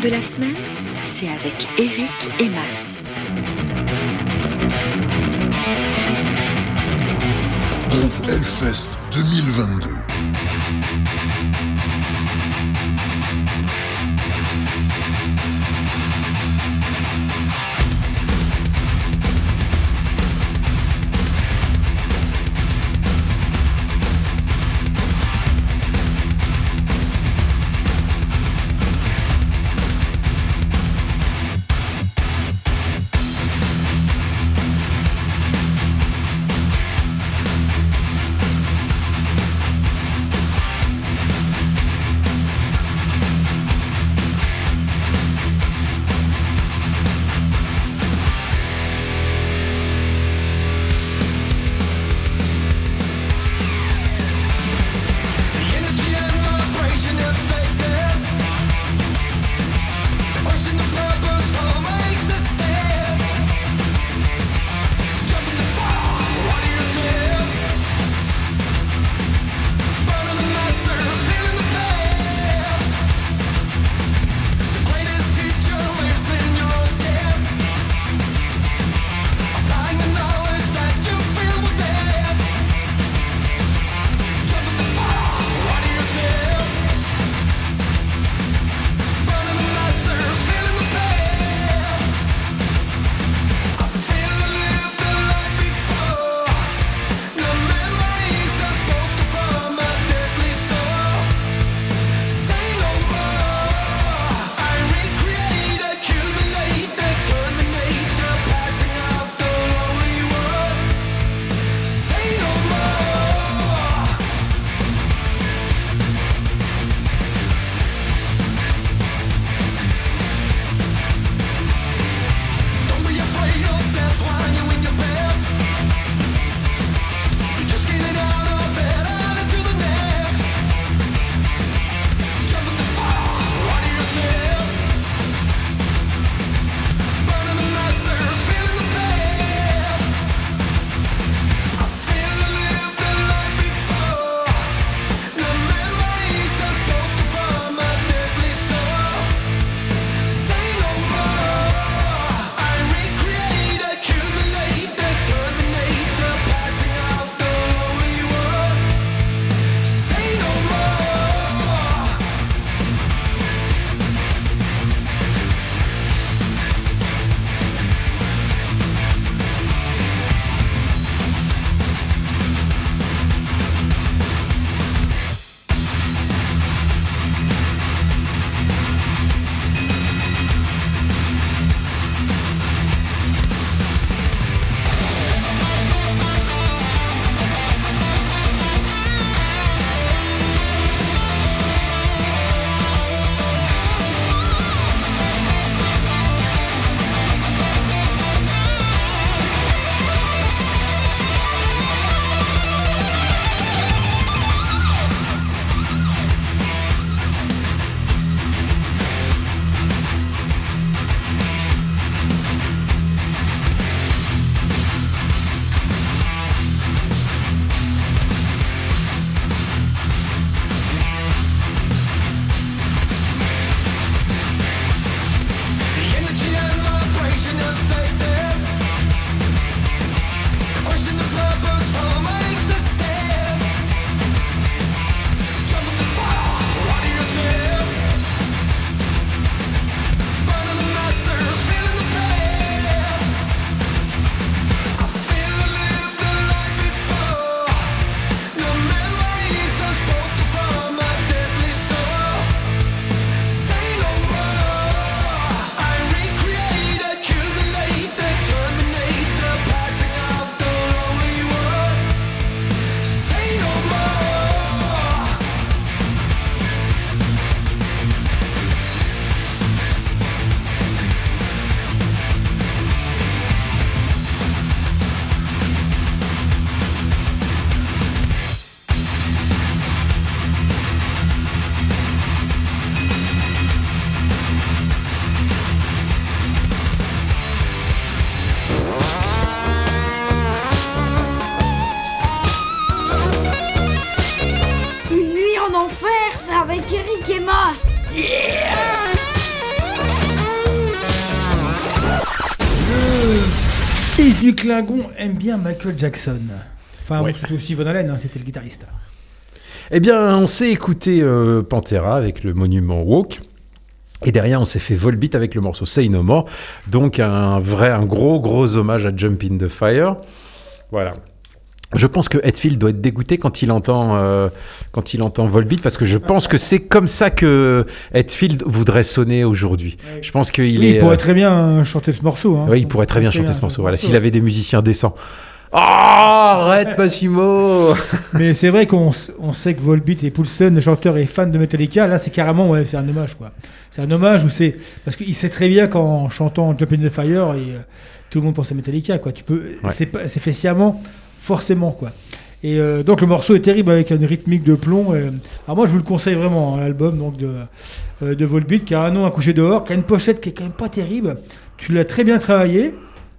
Speaker 5: De la semaine, c'est avec Eric et Mas.
Speaker 6: Groupe Hellfest 2022.
Speaker 2: Klingon aime bien Michael Jackson. Enfin,
Speaker 1: Ouais.
Speaker 2: surtout aussi Von Allen, hein, c'était le guitariste.
Speaker 1: Eh bien, on s'est écouté euh, Pantera avec le monument Walk. Et derrière, on s'est fait Volbeat avec le morceau Say No More. Donc, un vrai, un gros, gros hommage à Jump in the Fire. Voilà. Je pense que Hetfield doit être dégoûté quand il entend, euh, quand il entend Volbeat, parce que je pense que c'est comme ça que Hetfield voudrait sonner aujourd'hui. Je pense qu'il
Speaker 2: Oui,
Speaker 1: est.
Speaker 2: il pourrait
Speaker 1: euh,
Speaker 2: très bien euh, chanter ce morceau. hein.
Speaker 1: oui, il pourrait très bien chanter ce morceau. Voilà, s'il avait des musiciens décents. Oh, arrête, Massimo
Speaker 2: Mais c'est vrai qu'on on sait que Volbeat et Poulsen, le chanteur, est fan de Metallica. Là, c'est carrément, ouais, c'est un hommage, quoi. C'est un hommage où c'est parce qu'il sait très bien qu'en chantant Jump in the Fire, et, euh, tout le monde pense à Metallica, quoi. Tu peux,
Speaker 1: Ouais.
Speaker 2: c'est fait sciemment, forcément, quoi. Et euh, donc le morceau est terrible avec une rythmique de plomb. et- alors moi, je vous le conseille vraiment, hein, l'album donc de euh, de Volbeat, qui a un nom à coucher dehors, qui a une pochette qui est quand même pas terrible. Tu l'as très bien travaillé.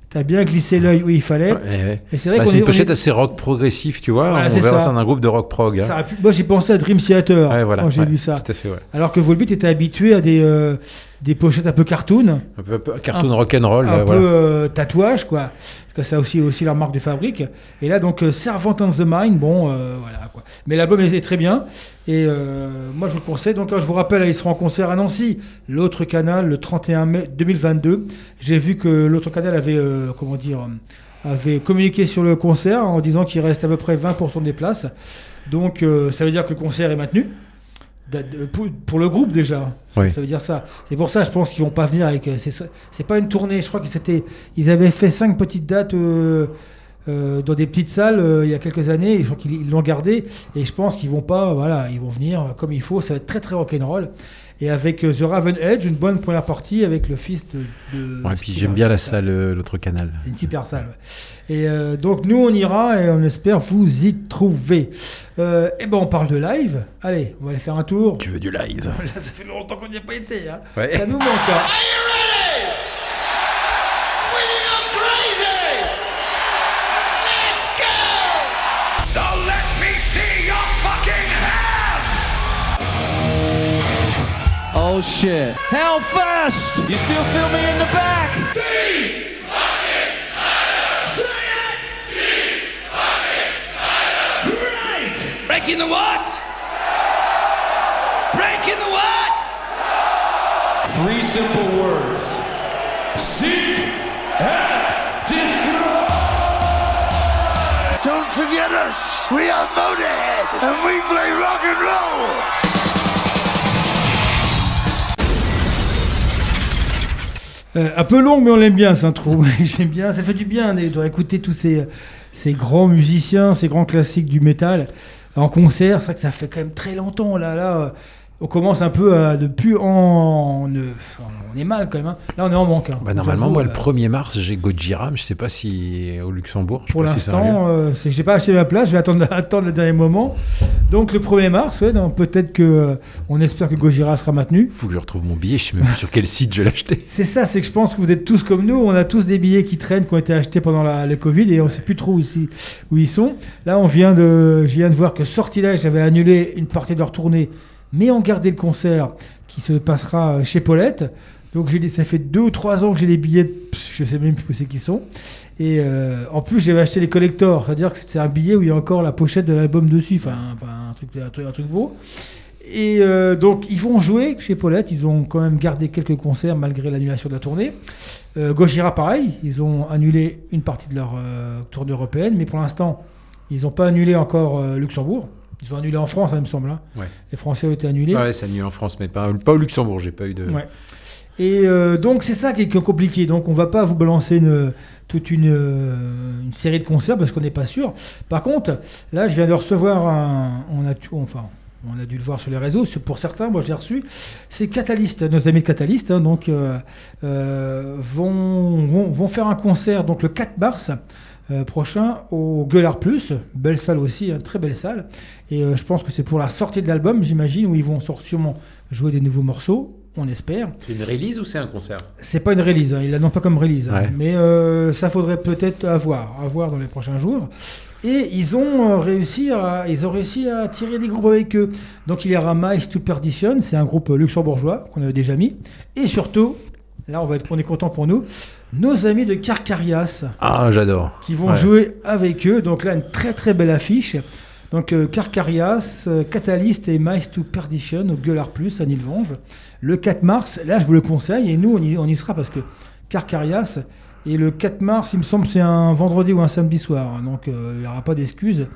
Speaker 2: T'as bien glissé l'œil où il fallait.
Speaker 1: Ouais.
Speaker 2: Et c'est vrai
Speaker 1: Bah,
Speaker 2: qu'on
Speaker 1: c'est
Speaker 2: est-
Speaker 1: une pochette
Speaker 2: est-
Speaker 1: assez rock progressif, tu vois.
Speaker 2: Voilà,
Speaker 1: on verra
Speaker 2: ça.
Speaker 1: ça dans un groupe de rock prog. hein.
Speaker 2: Moi, j'ai pensé à Dream Theater
Speaker 1: Ouais, voilà,
Speaker 2: quand j'ai
Speaker 1: ouais,
Speaker 2: vu ça.
Speaker 1: Tout à fait, ouais.
Speaker 2: Alors que Volbeat était habitué à des, euh, des pochettes un peu cartoon,
Speaker 1: Un peu, un peu cartoon
Speaker 2: Un-
Speaker 1: rock'n'roll.
Speaker 2: un
Speaker 1: là,
Speaker 2: peu
Speaker 1: voilà.
Speaker 2: euh, tatouage, quoi. Parce que ça a aussi, aussi leur marque de fabrique. Et là, donc, euh, Servant of the Mind, bon, euh, voilà, quoi. Mais l'album est, est très bien. Et euh, moi, je vous le conseille. Donc, je vous rappelle, ils seront en concert à Nancy, l'autre canal, le 31 mai 2022. J'ai vu que l'autre canal avait, comment dire, avait communiqué sur le concert en disant qu'il reste à peu près 20% des places. Donc, ça veut dire que le concert est maintenu. Pour, pour le groupe déjà,
Speaker 1: Oui.
Speaker 2: ça veut dire ça. C'est pour ça, je pense qu'ils vont pas venir avec. euh, C'est pas une tournée. Je crois que c'était. Ils avaient fait cinq petites dates euh, euh, dans des petites salles euh, il y a quelques années. Je crois qu'ils ils l'ont gardé. Et je pense qu'ils vont pas. Voilà, ils vont venir comme il faut. Ça va être très très rock'n'roll. Et avec euh, The Raven Edge, une bonne première partie avec le fils de. de
Speaker 1: Ouais, puis j'aime bien la salle, euh, l'autre canal.
Speaker 2: C'est une super salle. ouais. Et euh, donc nous on ira et on espère vous y trouver. Euh, et ben on parle de live. Allez, on va aller faire un tour.
Speaker 1: Tu veux du live?
Speaker 2: Là, ça fait longtemps qu'on n'y a pas été. Hein.
Speaker 1: Ouais.
Speaker 2: Ça nous manque. hein.
Speaker 9: Shit. How fast? You still feel me in the back?
Speaker 10: Breaking the what? Breaking the what?
Speaker 9: Three simple words. Seek and destroy.
Speaker 4: Don't forget us! We are Motorhead, and we play rock and roll!
Speaker 2: Euh, un peu long, mais on l'aime bien, cette intro. J'aime bien, ça fait du bien de, de écouter tous ces, ces grands musiciens, ces grands classiques du métal en concert. C'est que ça fait quand même très longtemps. Là, là, on commence un peu à ne plus en. On, est mal quand même. hein. Là, on est en manque. hein.
Speaker 1: Bah, normalement, moi,
Speaker 2: euh,
Speaker 1: le 1er mars, j'ai Gojira, mais je sais pas si au Luxembourg. je
Speaker 2: Pour l'instant, euh, c'est que j'ai pas acheté ma place, je vais attendre, attendre le dernier moment. Donc le 1er mars, ouais, peut-être que euh, on espère que Gojira sera maintenu.
Speaker 1: Faut que je retrouve mon billet, je sais même plus sur quel site je l'ai acheté.
Speaker 2: C'est ça, c'est que je pense que vous êtes tous comme nous, on a tous des billets qui traînent, qui ont été achetés pendant la, le Covid et on sait plus trop où, ici, où ils sont. Là, on vient de, je viens de voir que Sortilège avait annulé une partie de leur tournée, mais ont gardé le concert qui se passera chez Paulette. Donc j'ai ça fait deux ou trois ans que j'ai des billets, je sais même plus où c'est qu'ils sont. Et euh, en plus, j'avais acheté les collectors, c'est-à-dire que c'est un billet où il y a encore la pochette de l'album dessus, enfin, un, truc, un, truc, beau. Et euh, donc, ils vont jouer chez Paulette. Ils ont quand même gardé quelques concerts malgré l'annulation de la tournée. Euh, Gojira, pareil. Ils ont annulé une partie de leur euh, tournée européenne. Mais pour l'instant, ils n'ont pas annulé encore euh, Luxembourg. Ils ont annulé en France, hein, il me semble. hein.
Speaker 1: Ouais.
Speaker 2: Les Français ont été annulés.
Speaker 1: Ouais, c'est annulé en France, mais pas, pas au Luxembourg, j'ai pas eu de.
Speaker 2: Ouais. Et euh, donc c'est ça qui est, compliqué. Donc on va pas vous balancer une, toute une, euh, une série de concerts parce qu'on n'est pas sûr. Par contre, là je viens de recevoir un, on a, enfin on a dû le voir sur les réseaux. Pour certains, moi je l'ai reçu. C'est Catalyst, nos amis de Catalyst, hein, donc euh, euh, vont, vont, vont faire un concert donc le 4 mars. Euh, prochain au Gueulard Plus, belle salle aussi, hein, très belle salle. Et euh, je pense que c'est pour la sortie de l'album, j'imagine, où ils vont sûrement jouer des nouveaux morceaux, on espère.
Speaker 1: C'est une release ou c'est un concert?
Speaker 2: C'est pas une release, hein, ils l'annoncent pas comme release, hein, mais euh, ça faudrait peut-être avoir, avoir dans les prochains jours. Et ils ont, réussi à, ils ont réussi à tirer des groupes avec eux. Donc il y aura Mice to Perdition, c'est un groupe luxembourgeois qu'on avait déjà mis. Et surtout, là on, va être, on est content pour nous, nos amis de Carcarias
Speaker 1: Ah, j'adore.
Speaker 2: qui vont
Speaker 1: Ouais.
Speaker 2: jouer avec eux. Donc là, une très très belle affiche. Donc euh, Carcarias, euh, Catalyst et Mice to Perdition au Gueulard Plus à Nilvange. Le 4 mars, là je vous le conseille, et nous on y, on y sera parce que Carcarias, et le 4 mars, il me semble, c'est un vendredi ou un samedi soir. Donc euh, il n'y aura pas d'excuses.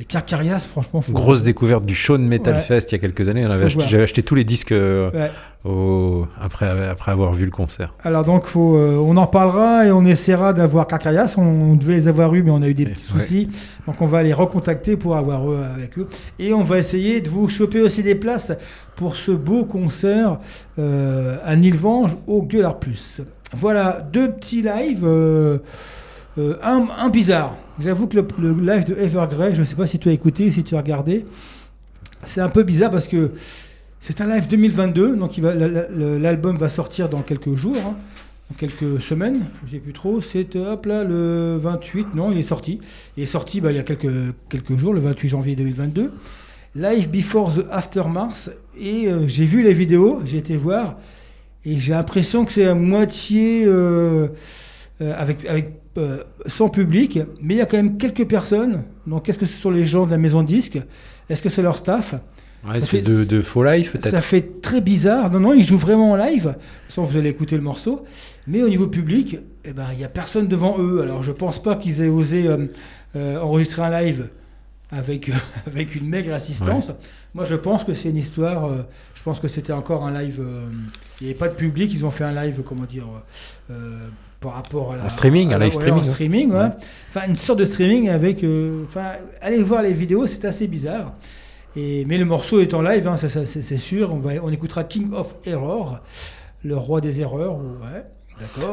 Speaker 2: Et Carcarias, franchement, faut...
Speaker 1: Grosse découverte du Shawn Metal
Speaker 2: Ouais.
Speaker 1: Fest il y a quelques années. Acheté-. J'avais acheté tous les disques euh,
Speaker 2: Ouais.
Speaker 1: au- après, après avoir vu le concert.
Speaker 2: Alors donc faut, euh, on en reparlera et on essaiera d'avoir Carcarias. On, on devait les avoir eus mais on a eu des petits
Speaker 1: ouais.
Speaker 2: soucis. Donc on va les recontacter pour avoir eux avec eux. Et on va essayer de vous choper aussi des places pour ce beau concert euh, à Nilvange au Gueulard Plus. Voilà, deux petits lives. Euh, un, bizarre. J'avoue que le, live de Evergrey, je ne sais pas si tu as écouté, si tu as regardé, c'est un peu bizarre parce que c'est un live 2022, donc l'album va sortir dans quelques jours, hein, dans quelques semaines, je sais plus trop. C'est hop là le 28, non, il est sorti. Il est sorti bah, il y a quelques, jours, le 28 janvier 2022. Live Before the Aftermath, et euh, j'ai vu les vidéos, j'ai été voir, et j'ai l'impression que c'est à moitié euh, avec euh, sans public, mais il y a quand même quelques personnes. Donc, est-ce que ce sont les gens de la maison de disque? Est-ce que c'est leur staff?
Speaker 1: Ouais,
Speaker 2: Ça
Speaker 1: espèce
Speaker 2: fait-
Speaker 1: de, de faux live peut-être.
Speaker 2: ça fait très bizarre. Non, non, ils jouent vraiment en live. Sans vous allez écouter le morceau. Mais au niveau public, eh ben, il n'y a personne devant eux. Alors, je pense pas qu'ils aient osé euh, euh, enregistrer un live avec, avec une maigre assistance. Moi, je pense que c'est une histoire. je pense que c'était encore un live. il n'y avait pas de public. Ils ont fait un live, comment dire, par rapport à la.
Speaker 1: En streaming,
Speaker 2: à
Speaker 1: un
Speaker 2: la-
Speaker 1: live
Speaker 2: ouais,
Speaker 1: streaming,
Speaker 2: En
Speaker 1: ouais.
Speaker 2: streaming, ouais.
Speaker 1: Ouais.
Speaker 2: Enfin, une sorte de streaming avec. euh, Enfin, allez voir les vidéos, c'est assez bizarre. Et, mais le morceau est en live, hein, c'est sûr. On, va, on écoutera King of Error, le roi des erreurs.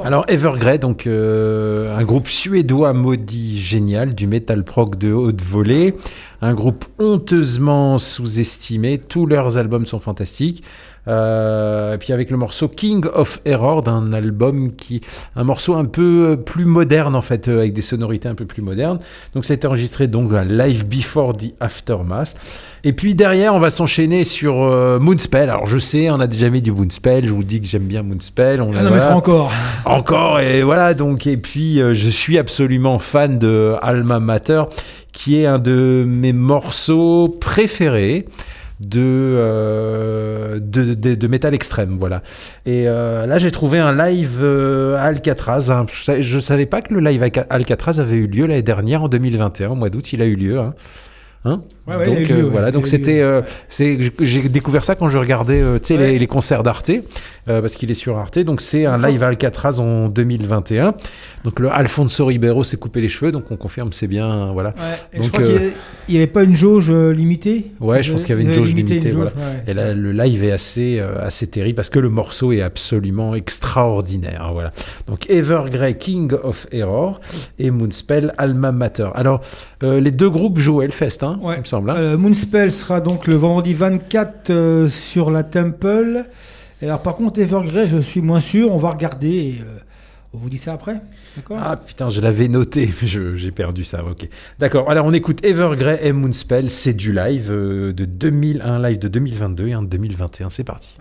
Speaker 1: Alors Evergrey, donc euh, un groupe suédois maudit génial du metal prog de haute volée, un groupe honteusement sous-estimé. Tous leurs albums sont fantastiques. Euh, et puis avec le morceau King of Error d'un album qui un morceau un peu euh, plus moderne en fait euh, avec des sonorités un peu plus modernes. Donc ça a été enregistré donc à live before the aftermath. Et puis derrière on va s'enchaîner sur euh, Moonspell. Alors je sais on a déjà mis du Moonspell. Je vous dis que j'aime bien Moonspell. On
Speaker 2: On en mettra encore.
Speaker 1: Encore, et voilà, donc, et puis euh, je suis absolument fan de Alma Mater, qui est un de mes morceaux préférés de, euh, de, de, métal extrême, voilà. Et euh, là, j'ai trouvé un live euh, Alcatraz. hein. Je, je savais pas que le live Alcatraz avait eu lieu l'année dernière, en 2021, au mois d'août, il a eu lieu. Hein. Hein?
Speaker 2: Ouais, ouais,
Speaker 1: donc euh,
Speaker 2: ouais,
Speaker 1: voilà,
Speaker 2: il
Speaker 1: donc c'était, euh, c'est, j'ai découvert ça quand je regardais, euh, tu sais,
Speaker 2: Ouais.
Speaker 1: les, les concerts d'Arte, parce qu'il est sur Arte. Donc c'est un live à Alcatraz en 2021. Donc le Alfonso Ribeiro s'est coupé les cheveux, donc on confirme c'est bien, voilà.
Speaker 2: Ouais, je crois il n'y avait pas une jauge limitée?
Speaker 1: Ouais, je pense qu'il y avait une jauge limitée.
Speaker 2: une
Speaker 1: voilà.
Speaker 2: jauge, ouais,
Speaker 1: et là, le live est assez, assez terrible parce que le morceau est absolument extraordinaire. Voilà. Donc Evergrey, King of Error et Moonspell, Alma Mater. Alors, les deux groupes jouent Hellfest, hein, il me semble. hein.
Speaker 2: Euh, Moonspell sera donc le vendredi 24 euh, sur la Temple. Et alors par contre Evergrey, je suis moins sûr. On va regarder et euh, on vous dit ça après. D'accord?
Speaker 1: Ah putain, je l'avais noté, mais j'ai perdu ça. Ok. D'accord. Alors on écoute Evergrey et Moonspell. C'est du live de 2000, un live de 2022 et un de 2021. C'est parti.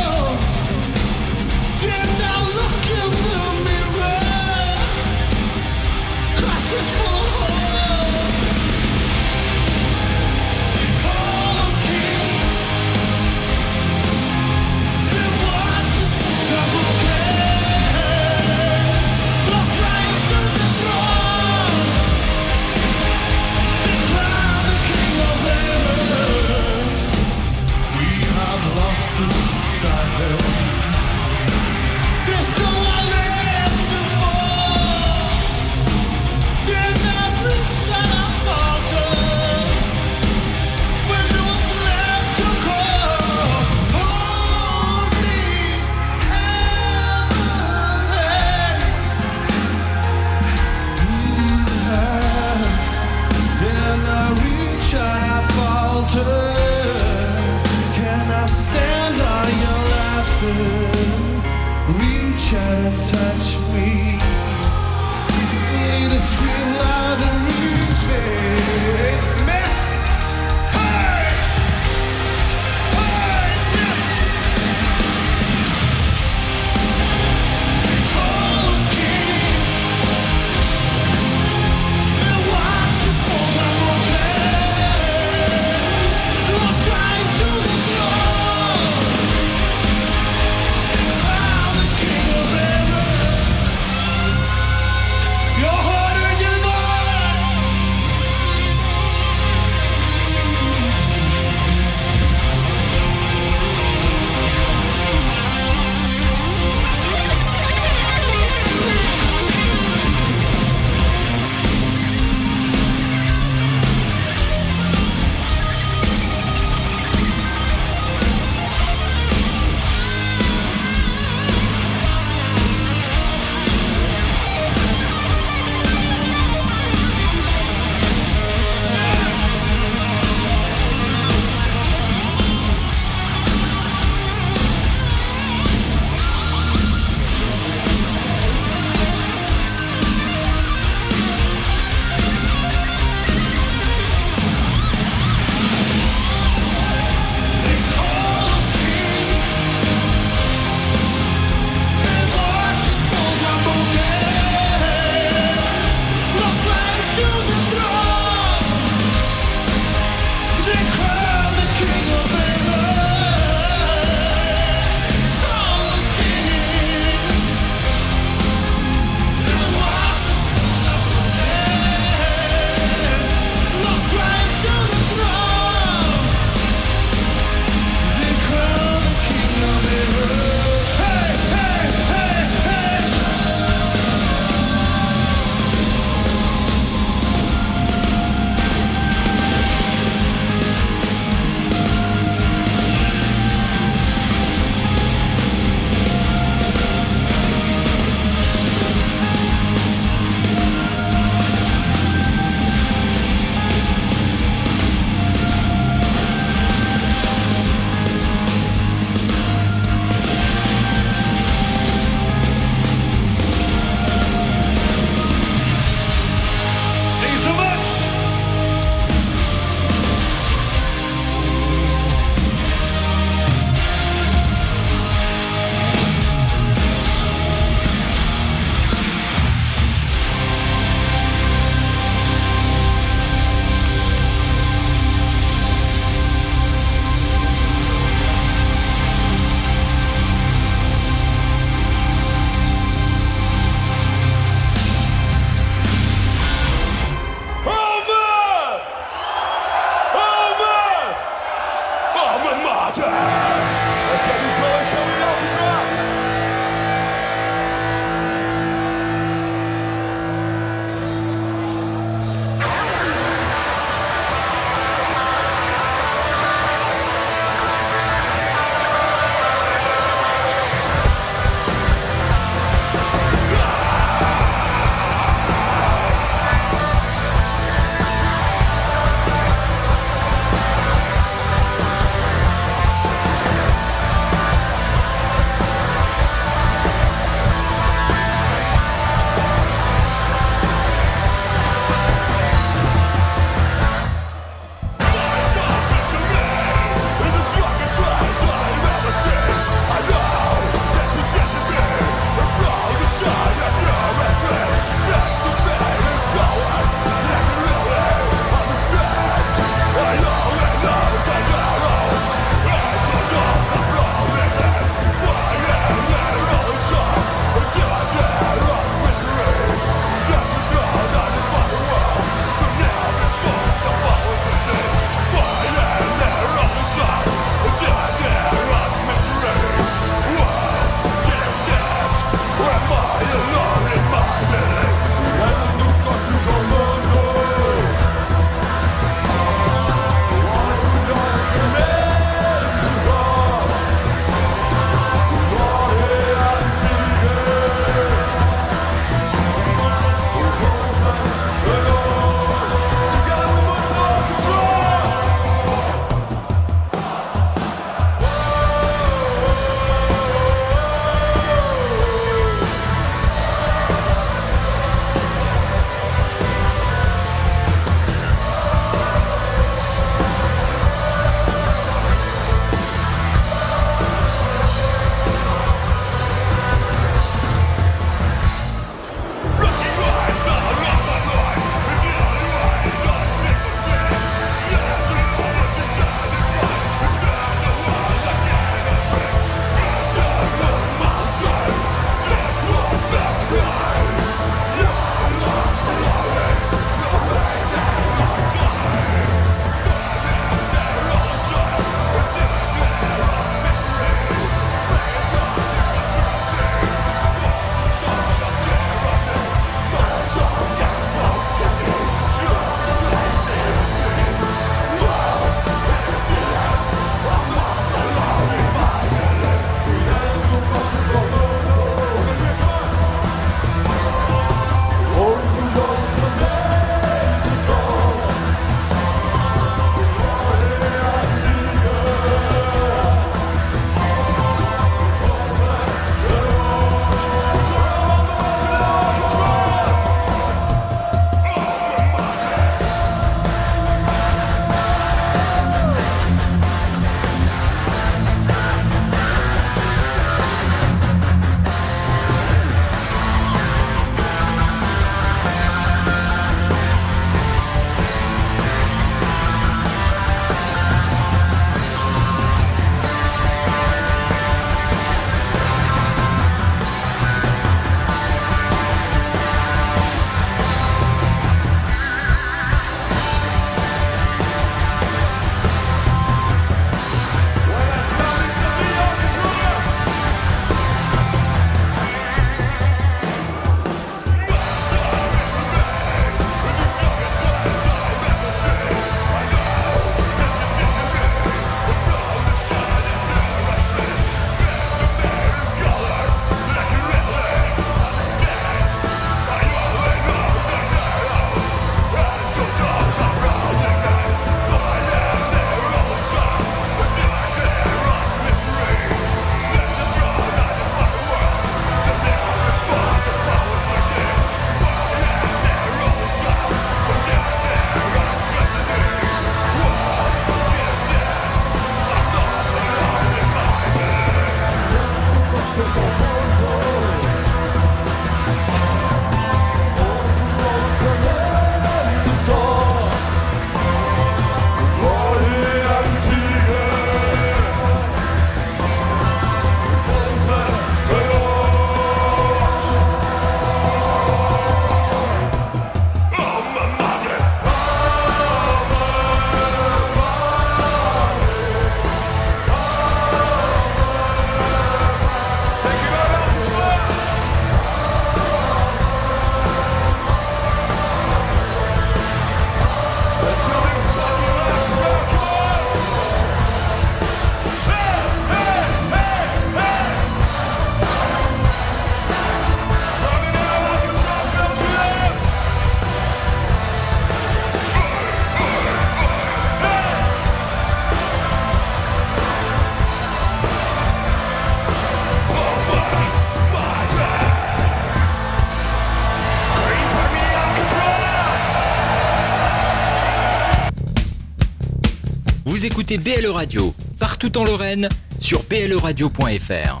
Speaker 11: Vous écoutez BLE Radio, partout en Lorraine, sur bleradio.fr.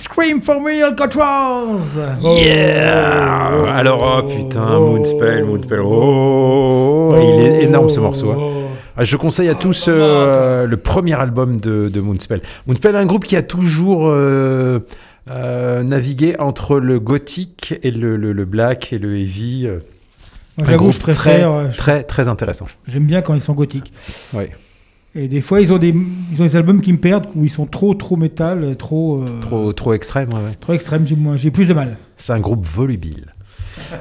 Speaker 2: Scream for me, Alcatraz
Speaker 1: Yeah Alors, oh putain, Moonspell, Moonspell. Oh, il est énorme ce morceau. hein. Ah, Je conseille à tous euh, le premier album de, de Moonspell. Moonspell est un groupe qui a toujours euh, euh, navigué entre le gothique et le, le- le black et le heavy.
Speaker 2: J'avoue, je préfère, euh,
Speaker 1: Très,
Speaker 2: je-
Speaker 1: très, très intéressant.
Speaker 2: J'aime bien quand ils sont gothiques.
Speaker 1: Ouais.
Speaker 2: Et des fois, ils ont des, ils ont des albums qui me perdent, où ils sont trop, trop métal, trop, euh,
Speaker 1: Trop, trop extrême, ouais,
Speaker 2: trop extrêmes. J'ai plus de mal.
Speaker 1: C'est un groupe volubile.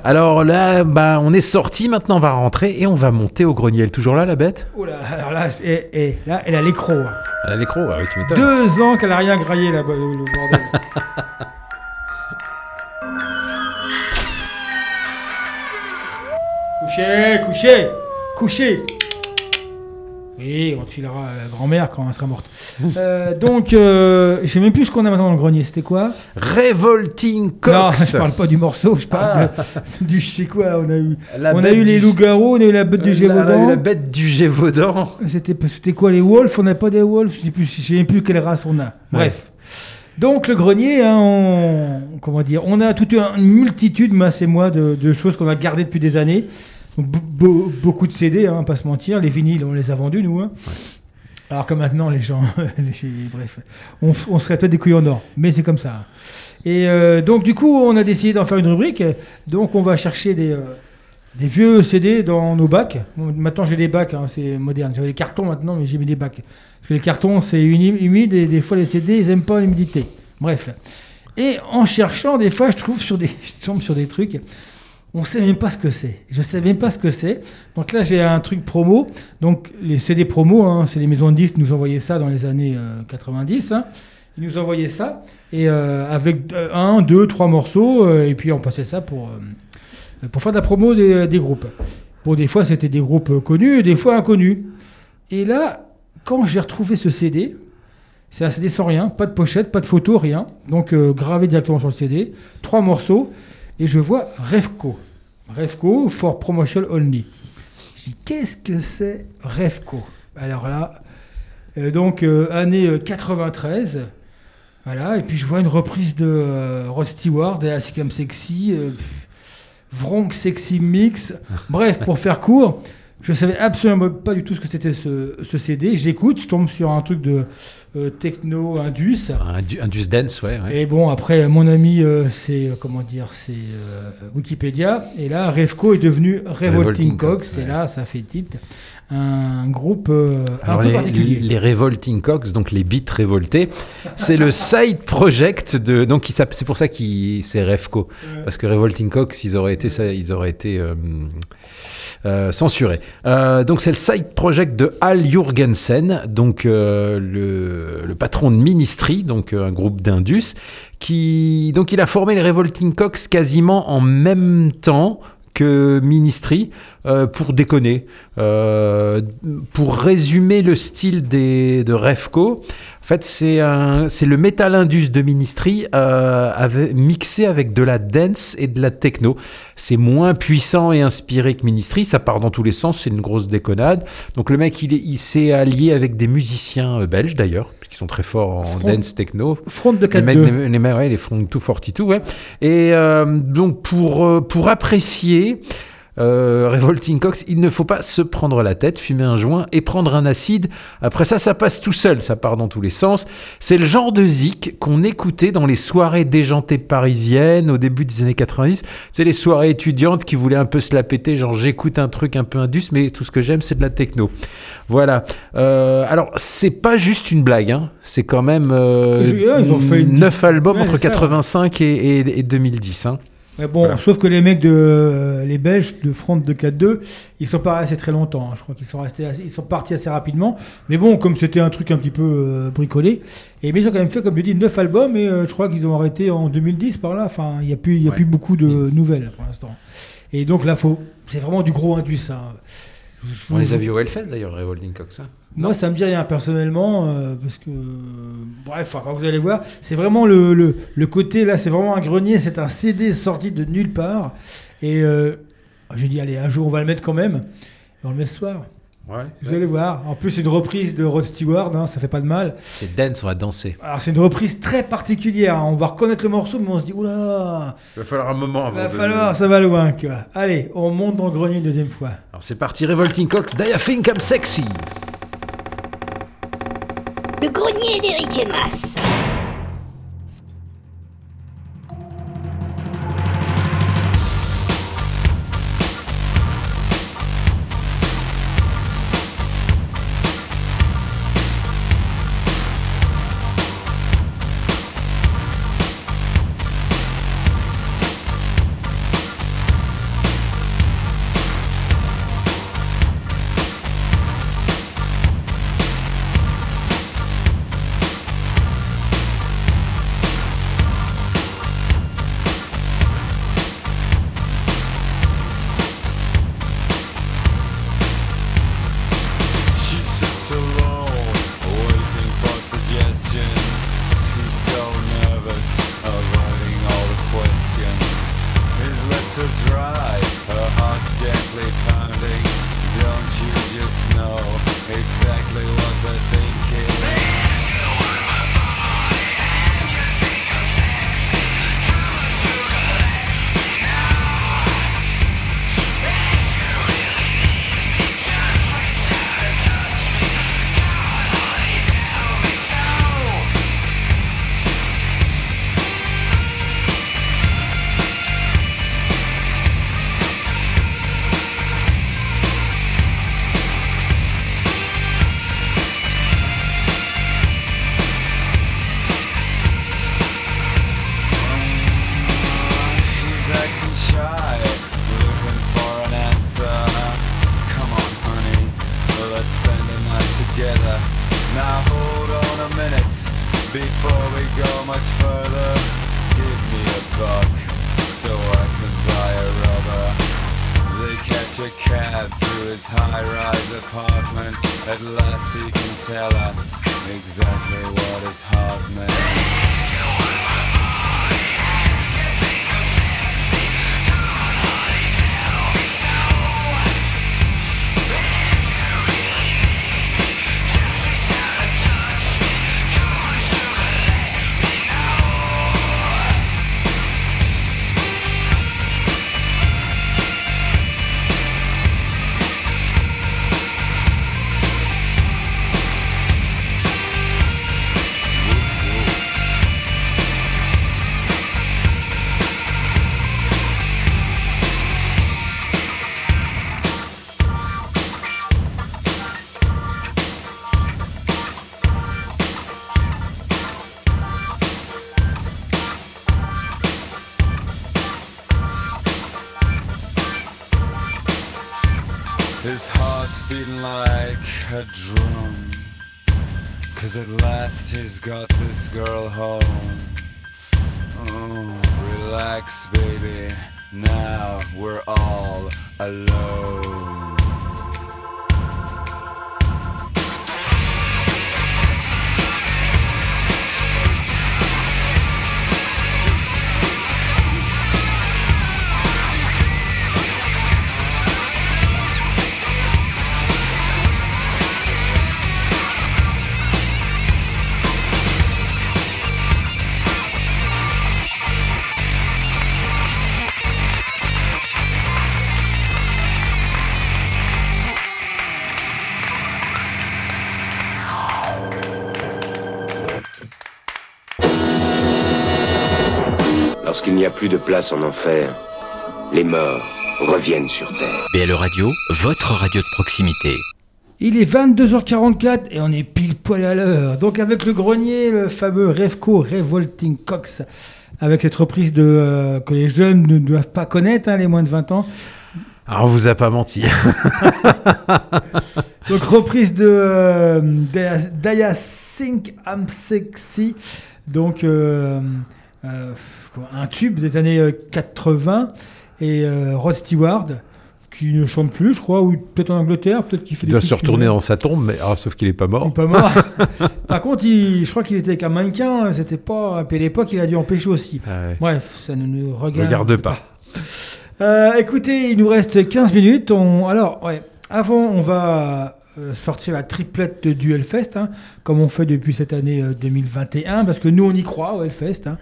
Speaker 1: Alors là, bah, on est sorti, maintenant on va rentrer et on va monter au grenier. Elle est toujours là, la bête?
Speaker 2: Oh là, alors là, et, et là, elle a l'écro. hein.
Speaker 1: Elle a l'écro, ah oui, tu m'étonnes.
Speaker 2: Deux ans qu'elle a rien graillé là-bas, le, le bordel. couchez, couchez, couchez. Oui, on te filera euh, grand-mère quand elle sera morte. Euh, donc, euh, je sais même plus ce qu'on a maintenant dans le grenier. C'était quoi?
Speaker 1: Revolting Cox
Speaker 2: Non, je parle pas du morceau, je parle
Speaker 1: Ah.
Speaker 2: de- du je sais quoi. On a eu,
Speaker 1: La
Speaker 2: on a
Speaker 1: bête
Speaker 2: eu les
Speaker 1: du-
Speaker 2: loups-garous, on a eu la bête du
Speaker 1: La-
Speaker 2: Gévaudan.
Speaker 1: La bête du Gévaudan.
Speaker 2: C'était, c'était quoi les wolves On n'a pas des wolves Je sais plus, je sais même plus quelle race on a. Bref. Donc le grenier, hein, on, comment dire, on a toute une multitude, Mass et moi, de, de choses qu'on a gardées depuis des années. Be- be- beaucoup de CD, hein, pas se mentir. Les vinyles, on les a vendus nous. hein. Alors que maintenant, les gens, les- bref, on, serait peut-être des couilles en or, mais c'est comme ça. Et euh, donc du coup, on a décidé d'en faire une rubrique. Donc on va chercher des, euh, des vieux CD dans nos bacs. Bon, Maintenant, j'ai des bacs, hein, c'est moderne. J'avais des cartons maintenant, mais j'ai mis des bacs. Parce que les cartons, c'est humi- humide et des fois, les CD, ils aiment pas l'humidité. Bref. Et en cherchant, des fois, je trouve sur des, je tombe sur des trucs. On sait même pas ce que c'est. Je sais même pas ce que c'est. Donc là, j'ai un truc promo. Donc les CD promo, hein, c'est les maisons de disques qui nous envoyaient ça dans les années euh, 90. hein. Ils nous envoyaient ça et euh, avec euh, un, deux, trois morceaux euh, et puis on passait ça pour euh, faire de la promo des, groupes. Bon, des fois c'était des groupes euh, connus, et des fois inconnus. Et là, quand j'ai retrouvé ce CD, c'est un CD sans rien, pas de pochette, pas de photo, rien. Donc euh, gravé directement sur le CD, trois morceaux, et je vois Revco. Revco for promotion only. Je dis qu'est-ce que c'est Revco Alors là, euh, donc euh, année euh, 93. Voilà, et puis je vois une reprise de euh, Rod Stewart, Assez comme Sexy, euh, Vronk Sexy Mix. Bref, pour faire court, je savais absolument pas du tout ce que c'était ce, ce CD. J'écoute, je tombe sur un truc de euh, techno, indus.
Speaker 1: Deuce Dance, ouais. ouais.
Speaker 2: Et bon, après, mon ami, euh, c'est, euh, comment dire, c'est euh, Wikipédia. Et là, Revco est devenu Revolting,
Speaker 1: Revolting
Speaker 2: Cox.
Speaker 1: Cox,
Speaker 2: Et là, ça fait titre un groupe euh, un
Speaker 1: Alors
Speaker 2: peu
Speaker 1: les,
Speaker 2: particulier.
Speaker 1: les Revolting Cox, donc les beats révoltés, c'est le side project de donc c'est pour ça qu'il c'est Refco parce que Revolting Cox ils auraient été ça- ils auraient été euh, euh, censurés. Euh, donc c'est le side project de Al Jurgensen, donc le, le patron de Ministry, donc un groupe d'Indus, qui donc il a formé les Revolting Cox quasiment en même temps que Ministry euh, pour déconner. Euh, pour résumer le style des, de Refco, fait, c'est le metal indus de Ministry euh, avec- mixé avec de la dance et de la techno. C'est moins puissant et inspiré que Ministry, ça part dans tous les sens, c'est une grosse déconnade. Donc le mec, il est- il s'est allié avec des musiciens euh, belges d'ailleurs, qui sont très forts en
Speaker 2: Front-
Speaker 1: dance techno.
Speaker 2: Front de
Speaker 1: Les
Speaker 2: 4-2.
Speaker 1: mecs, les, les, ouais, les Front 242, ouais. Et euh, donc pour, euh, pour apprécier euh, Revolting Cox, il ne faut pas se prendre la tête, fumer un joint et prendre un acide. Après ça, ça passe tout seul, ça part dans tous les sens. C'est le genre de zik qu'on écoutait dans les soirées déjantées parisiennes au début des années 90. C'est les soirées étudiantes qui voulaient un peu se la péter, genre j'écoute un truc un peu indus, mais tout ce que j'aime, c'est de la techno. Voilà. Euh, alors, c'est pas juste une blague, hein. c'est quand même euh,
Speaker 2: Ils- ils ont fait une-
Speaker 1: 9 albums
Speaker 2: Ouais,
Speaker 1: entre
Speaker 2: c'est ça.
Speaker 1: 85 et, et- et 2010. hein.
Speaker 2: Mais bon,
Speaker 1: Voilà.
Speaker 2: sauf que les mecs de euh, les Belges de Front de 4-2, ils sont pas restés très longtemps. hein. Je crois qu'ils sont restés, assez- ils sont partis assez rapidement. Mais bon, comme c'était un truc un petit peu euh, bricolé, et mais ils ont quand même fait, comme je dis, 9 albums et euh, je crois qu'ils ont arrêté en 2010 par là. Enfin, il y a plus, il y a
Speaker 1: Ouais.
Speaker 2: plus beaucoup de nouvelles pour l'instant. Et donc là, faut, c'est vraiment du gros indus. Ça. Je-
Speaker 1: On les a vus au Hellfest d'ailleurs, Revolting Cox. hein.
Speaker 2: Moi, ça me dit rien personnellement, euh, parce que. bref, enfin, vous allez voir, c'est vraiment le, le, le côté, là, c'est vraiment un grenier, c'est un CD sorti de nulle part. Et euh, J'ai dit, allez, un jour, on va le mettre quand même. Et on le met ce soir.
Speaker 8: Ouais.
Speaker 2: Vous allez voir. En plus, c'est une reprise de Rod Stewart, hein, ça fait pas de mal.
Speaker 8: C'est dance, on va danser.
Speaker 2: Alors, c'est une reprise très particulière. hein. On va reconnaître le morceau, mais on se dit, oula,
Speaker 1: Il va falloir un moment
Speaker 2: il
Speaker 1: avant
Speaker 2: va
Speaker 1: de-
Speaker 2: falloir, ça va loin. Quoi. Allez, on monte dans le grenier une deuxième fois.
Speaker 8: Alors c'est parti, Revolting Cox, Do you think I'm sexy
Speaker 12: Grenier d'Eric et
Speaker 13: a drum. Cause at last he's got this girl home.
Speaker 14: Place en enfer, les morts reviennent sur Terre.
Speaker 11: BLE Radio, votre radio de proximité.
Speaker 2: Il est 22h44 et on est pile poil à l'heure. Donc avec le grenier, le fameux Revco Revolting Cox, avec cette reprise de, euh, que les jeunes ne doivent pas connaître, hein, les moins de 20 ans.
Speaker 8: Alors on vous a pas menti.
Speaker 2: Donc reprise de euh, Daya Think I'm Sexy. Donc euh, euh, un tube des années euh, 80 et euh, Rod Stewart qui ne chante plus, je crois, ou peut-être en Angleterre, peut-être qu'il fait
Speaker 8: Il
Speaker 2: des
Speaker 8: doit se retourner dans sa tombe, mais ah, sauf qu'il est pas mort.
Speaker 2: Il est pas mort. Par contre, il- je crois qu'il était avec un mannequin, c'était pas. Puis à l'époque, il a dû empêcher aussi.
Speaker 8: Ah ouais.
Speaker 2: Bref, ça ne nous regarde,
Speaker 8: Regarde pas.
Speaker 2: Euh, écoutez, il nous reste 15 minutes. On... Alors, ouais, avant, on va euh, sortir la triplette du Hellfest, hein, comme on fait depuis cette année euh, 2021, parce que nous, on y croit au Hellfest. Hein.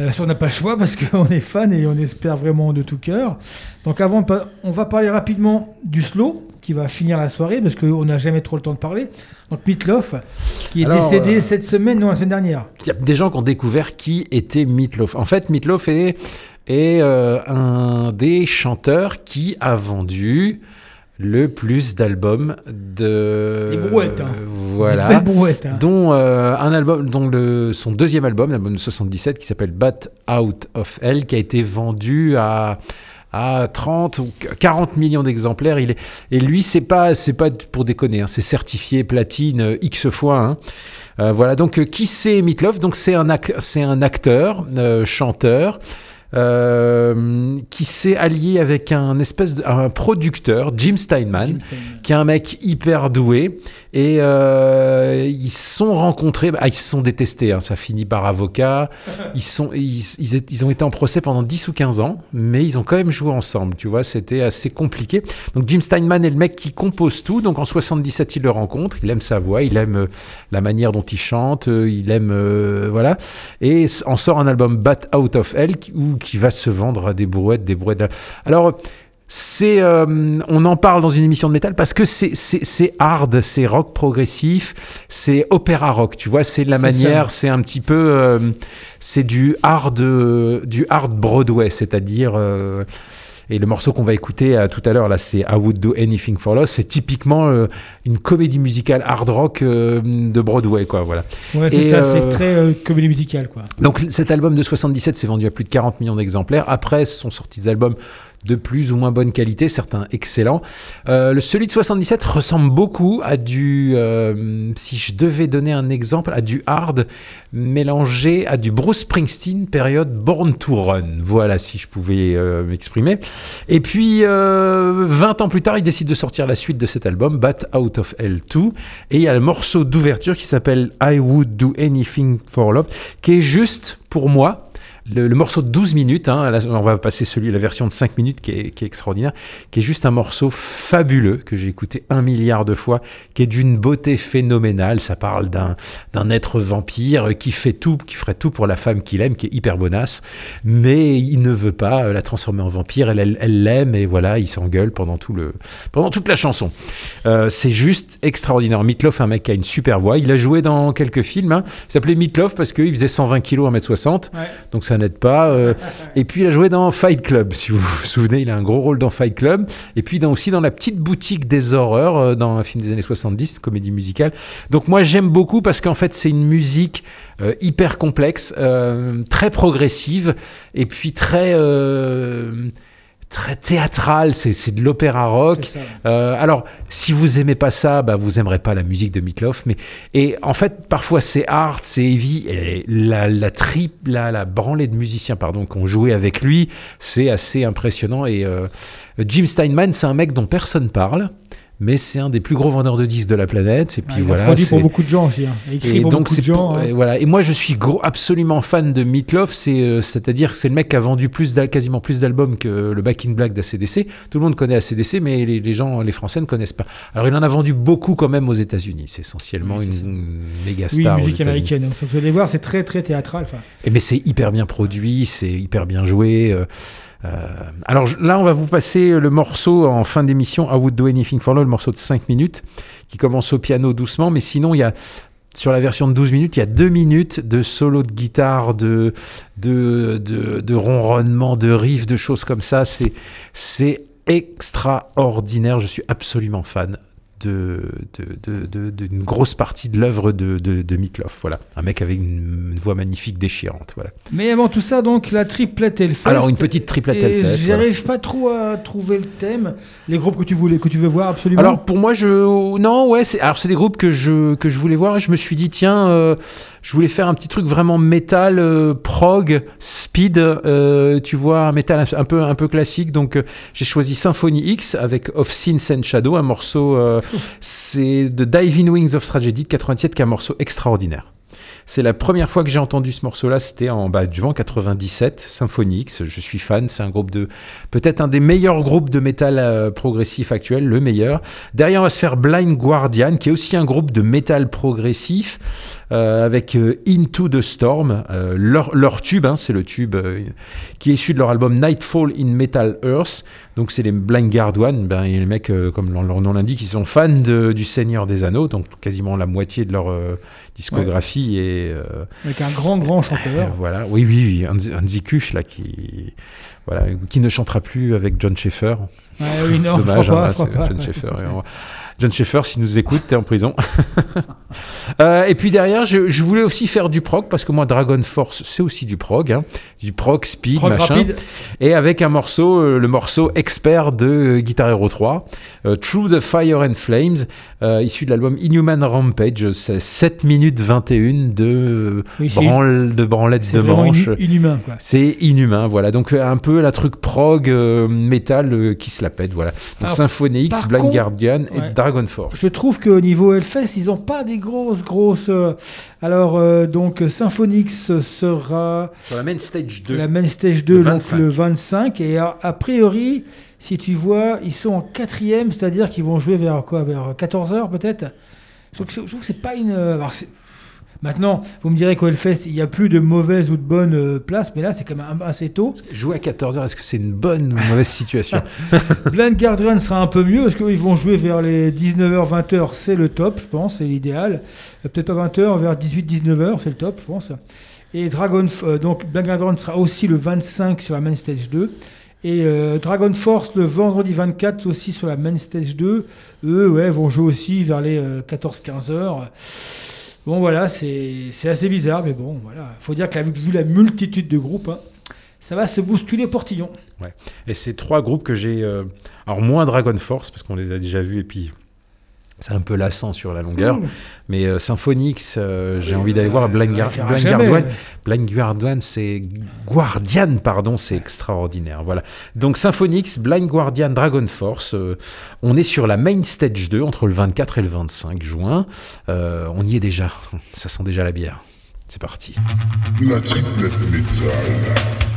Speaker 2: Euh, on n'a pas le choix parce qu'on est fan et on espère vraiment de tout cœur. Donc avant, on va parler rapidement du slow qui va finir la soirée parce qu'on n'a jamais trop le temps de parler. Donc Mitloff qui est
Speaker 1: Alors,
Speaker 2: décédé
Speaker 1: euh,
Speaker 2: cette semaine, non la semaine dernière.
Speaker 1: Il y a des gens qui ont découvert qui était Meatloaf. En fait, est, est euh, un des chanteurs qui a vendu le plus d'albums de
Speaker 2: Des brouettes, hein.
Speaker 1: voilà
Speaker 2: Des brouettes, hein.
Speaker 1: dont euh, un album dont le son deuxième album l'album de 77 qui s'appelle Bat Out of Hell qui a été vendu à à 30 ou 40 millions d'exemplaires. Il est, et lui, c'est pas, c'est pas pour déconner, hein, c'est certifié platine X fois. hein. Euh, voilà, donc euh, qui c'est Meatloaf? Donc c'est un, ac- c'est un acteur, euh, chanteur, euh, qui s'est allié avec un espèce de, un producteur, Jim Steinman, qui est un mec hyper doué. Et euh, ils sont rencontrés, bah, ils se sont détestés, hein, ça finit par avocat. Ils, sont, ils, ils, ils ont été en procès pendant 10 ou 15 ans, mais ils ont quand même joué ensemble, tu vois, c'était assez compliqué. Donc Jim Steinman est le mec qui compose tout, donc en 77 il le rencontre, il aime sa voix, il aime euh, la manière dont il chante, euh, il aime, euh, voilà, et en sort un album Bat Out of Hell qui, où- qui va se vendre à des brouettes, des brouettes. Alors c'est, euh, on en parle dans une émission de métal parce que c'est, c'est, c'est hard, c'est rock progressif, c'est opéra rock, tu vois, c'est de la manière, c'est un petit peu, euh, c'est du hard, euh, du hard Broadway, c'est-à-dire. euh, et le morceau qu'on va écouter euh, tout à l'heure, là, c'est I Would Do Anything for Love. C'est typiquement une comédie musicale hard rock de Broadway, quoi. Voilà.
Speaker 2: Ouais, c'est ça, c'est très comédie musicale quoi.
Speaker 1: donc cet album de 77 s'est vendu à plus de 40 millions d'exemplaires. Après, sont sortis des albums de plus ou moins bonne qualité, certains excellents. Euh, le, celui de 77 ressemble beaucoup à du, euh, si je devais donner un exemple, à du hard mélangé à du Bruce Springsteen période Born to Run. Voilà, si je pouvais euh, m'exprimer. Et puis, euh, 20 ans plus tard, il décide de sortir la suite de cet album, Bat Out of Hell 2. Et il y a le morceau d'ouverture qui s'appelle I Would Do Anything for Love, qui est juste, pour moi, le, le morceau de 12 minutes, hein, là, on va passer celui, la version de 5 minutes qui est, qui est extraordinaire, qui est juste un morceau fabuleux que j'ai écouté un milliard de fois, qui est d'une beauté phénoménale. Ça parle d'un d'un être vampire qui fait tout, qui ferait tout pour la femme qu'il aime, qui est hyper bonasse, mais il ne veut pas la transformer en vampire. Elle elle- elle l'aime et voilà, il s'engueule pendant tout le pendant toute la chanson. Euh, c'est juste extraordinaire. Meatloaf, un mec qui a une super voix. Il a joué dans quelques films. hein. Il s'appelait Meatloaf parce qu'il faisait 120 kilos, 1m60.
Speaker 2: Ouais.
Speaker 1: Donc ça n'aide pas. euh. et puis il a joué dans Fight Club, si vous vous souvenez, il a un gros rôle dans Fight Club. Et puis dans, aussi dans La Petite Boutique des Horreurs, euh, dans un film des années 70, comédie musicale. Donc moi j'aime beaucoup parce qu'en fait c'est une musique euh, hyper complexe, très progressive, et puis très... très théâtrale, c'est de l'opéra rock. Euh, alors, si vous aimez pas ça, bah, vous aimerez pas la musique de Meatloaf. Mais et en fait, parfois c'est hard, c'est heavy. Et la la trip, la, la branlée de musiciens, pardon, qu'on jouait avec lui, c'est assez impressionnant. Et euh, Jim Steinman, c'est un mec dont personne parle. Mais c'est un des plus gros vendeurs de disques de la planète. Et puis
Speaker 2: il
Speaker 1: voilà.
Speaker 2: produit pour beaucoup de gens aussi. hein. Écrit
Speaker 1: et
Speaker 2: pour
Speaker 1: donc
Speaker 2: beaucoup de gens. hein.
Speaker 1: et voilà. Et moi je suis gros, absolument fan de Meatloaf. C'est euh, c'est-à-dire que c'est le mec qui a vendu plus quasiment plus d'albums que le Back in Black d'ACDC. Tout le monde connaît ACDC, mais les, les gens, les Français ne connaissent pas. Alors il en a vendu beaucoup quand même aux États-Unis. C'est essentiellement une, une méga
Speaker 2: Oui,
Speaker 1: star aux
Speaker 2: musique américaine. Vous allez voir, c'est très très théâtral.
Speaker 1: Et mais c'est hyper bien produit, c'est hyper bien joué. euh, alors je- là, on va vous passer le morceau en fin d'émission, I Would Do Anything for Love, le morceau de 5 minutes, qui commence au piano doucement, mais sinon, il y a sur la version de 12 minutes, il y a 2 minutes de solo de guitare, de, de, de, de ronronnement, de riff, de choses comme ça. C'est extraordinaire. Je suis absolument fan de, de, de- de- d'une grosse partie de l'œuvre de, de, Meatloaf. Voilà. Un mec avec une, une voix magnifique, déchirante. Voilà.
Speaker 2: Mais avant tout ça, donc la triplette Hellfest.
Speaker 1: Alors, une petite triplette
Speaker 2: Et
Speaker 1: Hellfest,
Speaker 2: J'arrive pas trop à trouver le thème. Les groupes que tu voulais, que tu veux voir absolument.
Speaker 1: Alors pour moi, je non ouais, c'est alors c'est des groupes que je que je voulais voir et je me suis dit tiens, euh, je voulais faire un petit truc vraiment métal, euh, prog, speed, euh, tu vois un métal un peu un peu classique. Donc euh, j'ai choisi Symphony X avec Of Sins and Shadow, un morceau euh, c'est de Diving Wings of Tragedy de 87 qui est un morceau extraordinaire. C'est la première fois que j'ai entendu ce morceau-là, c'était en bah, du vent 97, Symphonix. Je suis fan, c'est un groupe de peut-être un des meilleurs groupes de métal euh, progressif actuel, le meilleur. Derrière, on va se faire Blind Guardian, qui est aussi un groupe de métal progressif. euh, avec euh, Into the Storm, leur, tube, hein, c'est le tube qui est issu de leur album Nightfall in Metal Earth. Donc c'est les Blind Guardian, ben, les mecs, euh, comme leur, nom l'indique, ils sont fans de- du Seigneur des Anneaux, donc quasiment la moitié de leur euh, discographie est... euh,
Speaker 2: Avec un grand, grand chanteur.
Speaker 1: voilà, oui, oui, oui, Hans, Hansi Kusch, là, qui, voilà, qui ne chantera plus avec John Schaeffer.
Speaker 2: Ouais, oui, non,
Speaker 1: Dommage,
Speaker 2: je crois pas,
Speaker 1: hein,
Speaker 2: je crois
Speaker 1: c'est
Speaker 2: pas.
Speaker 1: John Schaeffer. John Schaeffer, si nous écoute, t'es en prison. Euh, et puis derrière, je, je voulais aussi faire du prog, parce que moi, Dragon Force, c'est aussi du prog, hein, du prog, speed,
Speaker 2: Prog
Speaker 1: machin.
Speaker 2: rapide.
Speaker 1: Et avec un morceau, euh, le morceau expert de euh, Guitar Hero 3, euh, Through the Fire and Flames, issu de l'album Inhuman Rampage. C'est 7 minutes 21 de,
Speaker 2: Oui,
Speaker 1: branle, de branlette de manche.
Speaker 2: inhumain, quoi.
Speaker 1: C'est inhumain, voilà. Donc un peu la truc prog métal qui se la pète, voilà. Donc X, Blind
Speaker 2: contre-
Speaker 1: Guardian
Speaker 2: Ouais.
Speaker 1: et Dragon Force.
Speaker 2: Je trouve qu'au niveau Hellfest, ils n'ont pas des grosses, grosses. euh, alors, euh, donc, Symphonix sera
Speaker 1: Sur la main stage 2.
Speaker 2: la main stage 2
Speaker 1: Le
Speaker 2: donc
Speaker 1: 25.
Speaker 2: le 25. Et a, a priori, si tu vois, ils sont en quatrième, c'est-à-dire qu'ils vont jouer vers quoi? Vers 14h peut-être? Je trouve, que c'est- pas une. euh, alors, Maintenant, vous me direz qu'au Hellfest, il n'y a plus de mauvaises ou de bonnes euh, places, mais là, c'est quand même assez tôt.
Speaker 1: Jouer à 14h, est-ce que c'est une bonne ou une mauvaise situation
Speaker 2: Blind Guardian sera un peu mieux parce qu'ils vont jouer vers les 19h, 20h, c'est le top, je pense, c'est l'idéal. Euh, Peut-être pas 20h, vers 18, 19h, c'est le top, je pense. Et Dragon, euh, donc Blind Guardian sera aussi le 25 sur la main stage 2. Et euh, Dragon Force le vendredi 24 aussi sur la main stage 2. Eux, ouais, vont jouer aussi vers les 14-15 heures. Bon, voilà, c'est assez bizarre, mais bon, voilà. faut dire que la- vu la multitude de groupes, hein, ça va se bousculer portillon.
Speaker 1: Ouais. Et c'est trois groupes que j'ai. euh, alors, moins Dragon Force, parce qu'on les a déjà vus, et puis c'est un peu lassant sur la longueur.
Speaker 2: Mmh.
Speaker 1: Mais euh, Symphonix, euh, j'ai envie d'aller voir Blind, Gar-. Guardian. Blind Guardian, c'est. Guardian, pardon, c'est extraordinaire. Voilà. Donc, Symphonix, Blind Guardian, Dragon Force. euh, on est sur la main stage 2 entre le 24 et le 25 juin. Euh, on y est déjà. Ça sent déjà la bière. C'est parti.
Speaker 4: La triplette métal.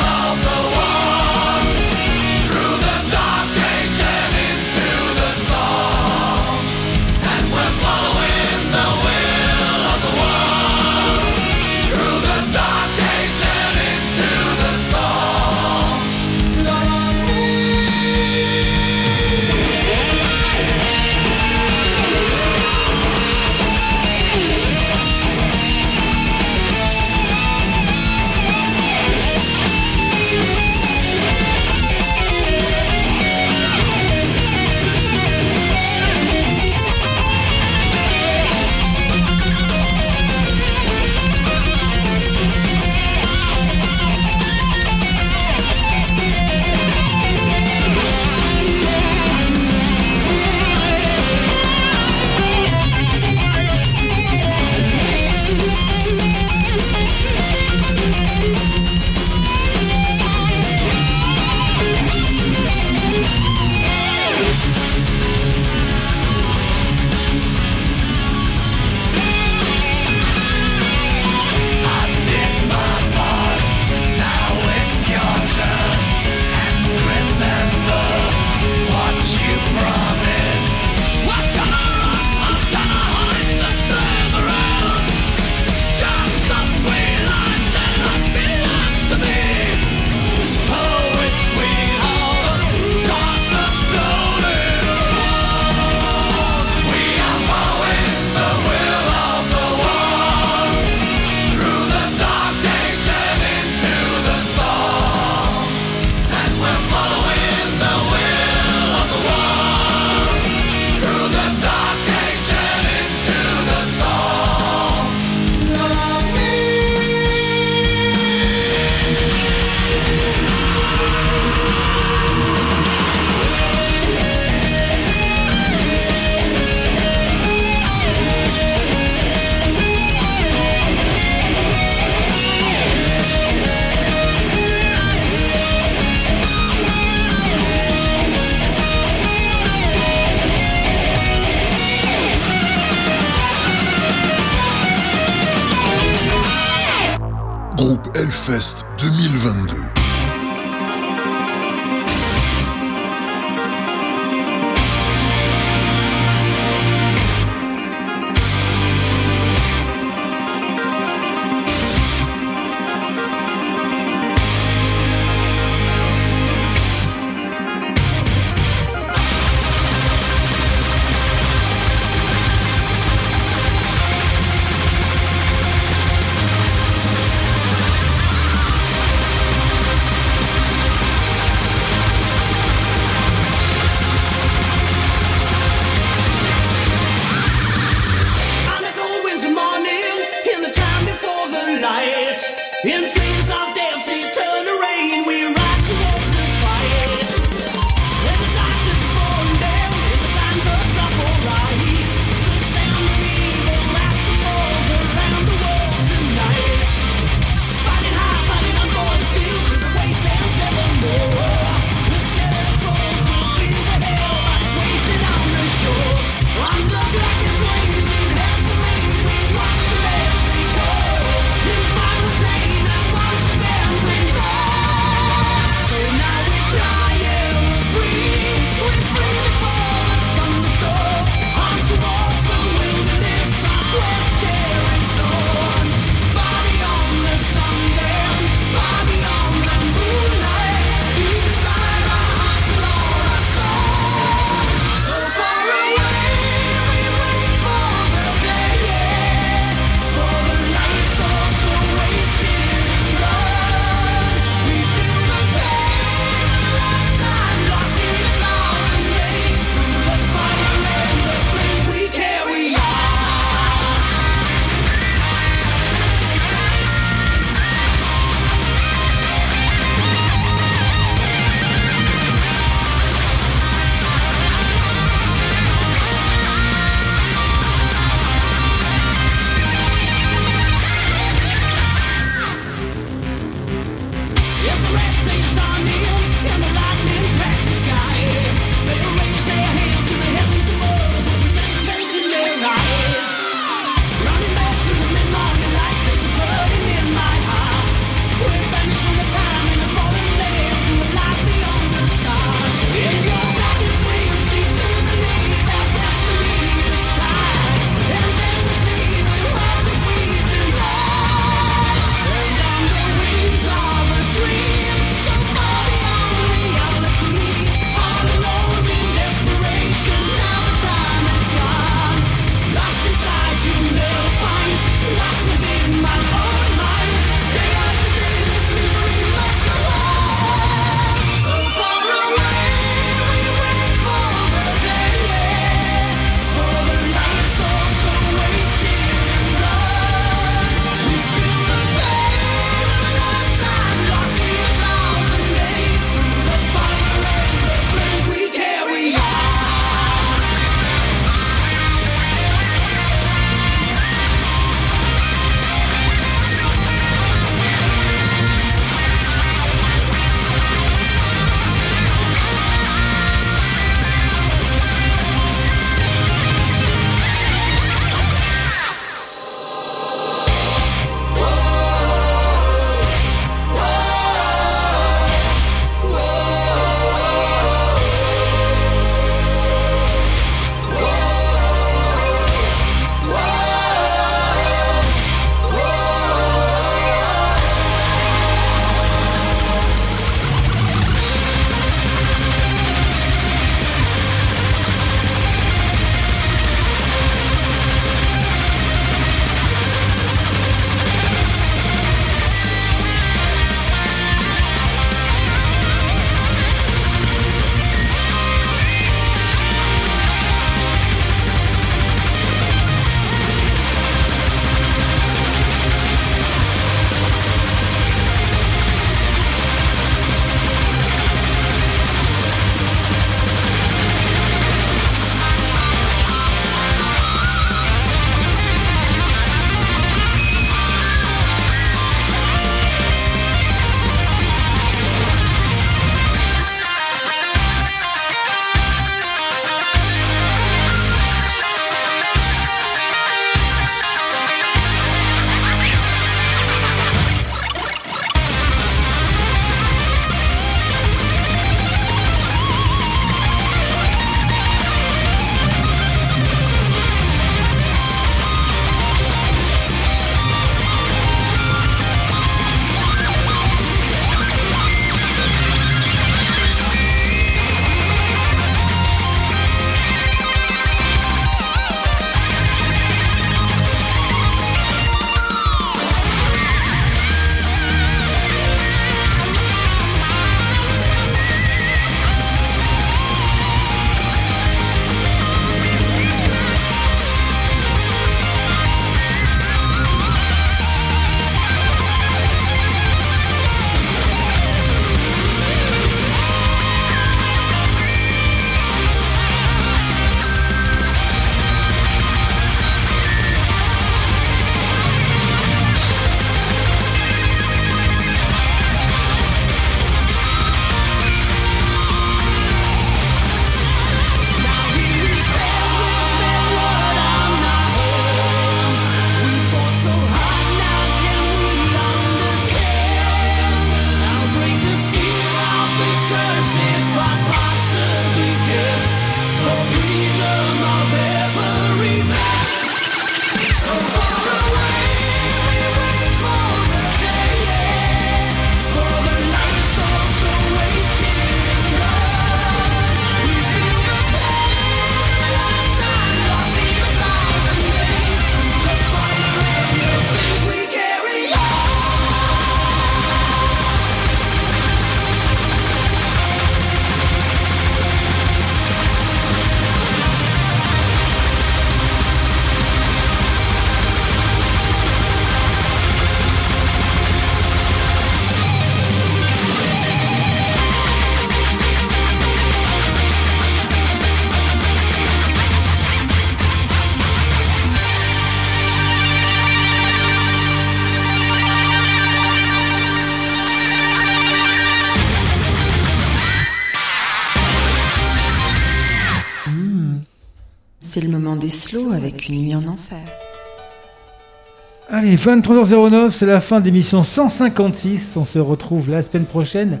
Speaker 2: Allez, 23h09, c'est la fin d'émission 156. On se retrouve la semaine prochaine.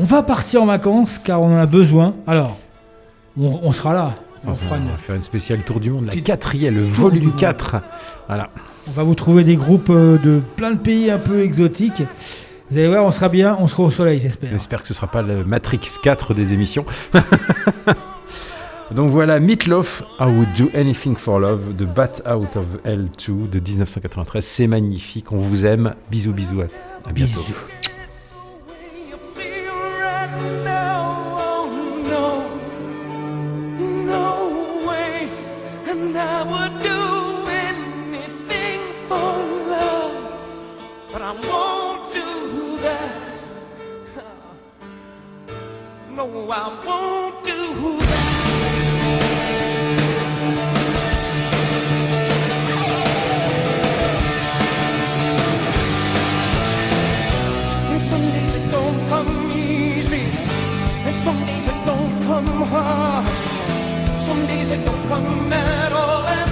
Speaker 2: On va partir en vacances car on en a besoin. Alors, on, sera là. On,
Speaker 8: ah, va faire une spéciale Tour du Monde, la quatrième, le volume 4. Voilà.
Speaker 2: On va vous trouver des groupes euh, de plein de pays un peu exotiques. Vous allez voir, on sera bien, on sera au soleil, j'espère.
Speaker 1: J'espère que ce ne sera pas le Matrix 4 des émissions. Donc voilà, Meatloaf, I Would Do Anything for Love, de Bat Out of Hell 2 de 1993. C'est magnifique, on vous aime. Bisous, bisous, à, à bientôt.
Speaker 6: I won't come hard. Some days it don't come at all.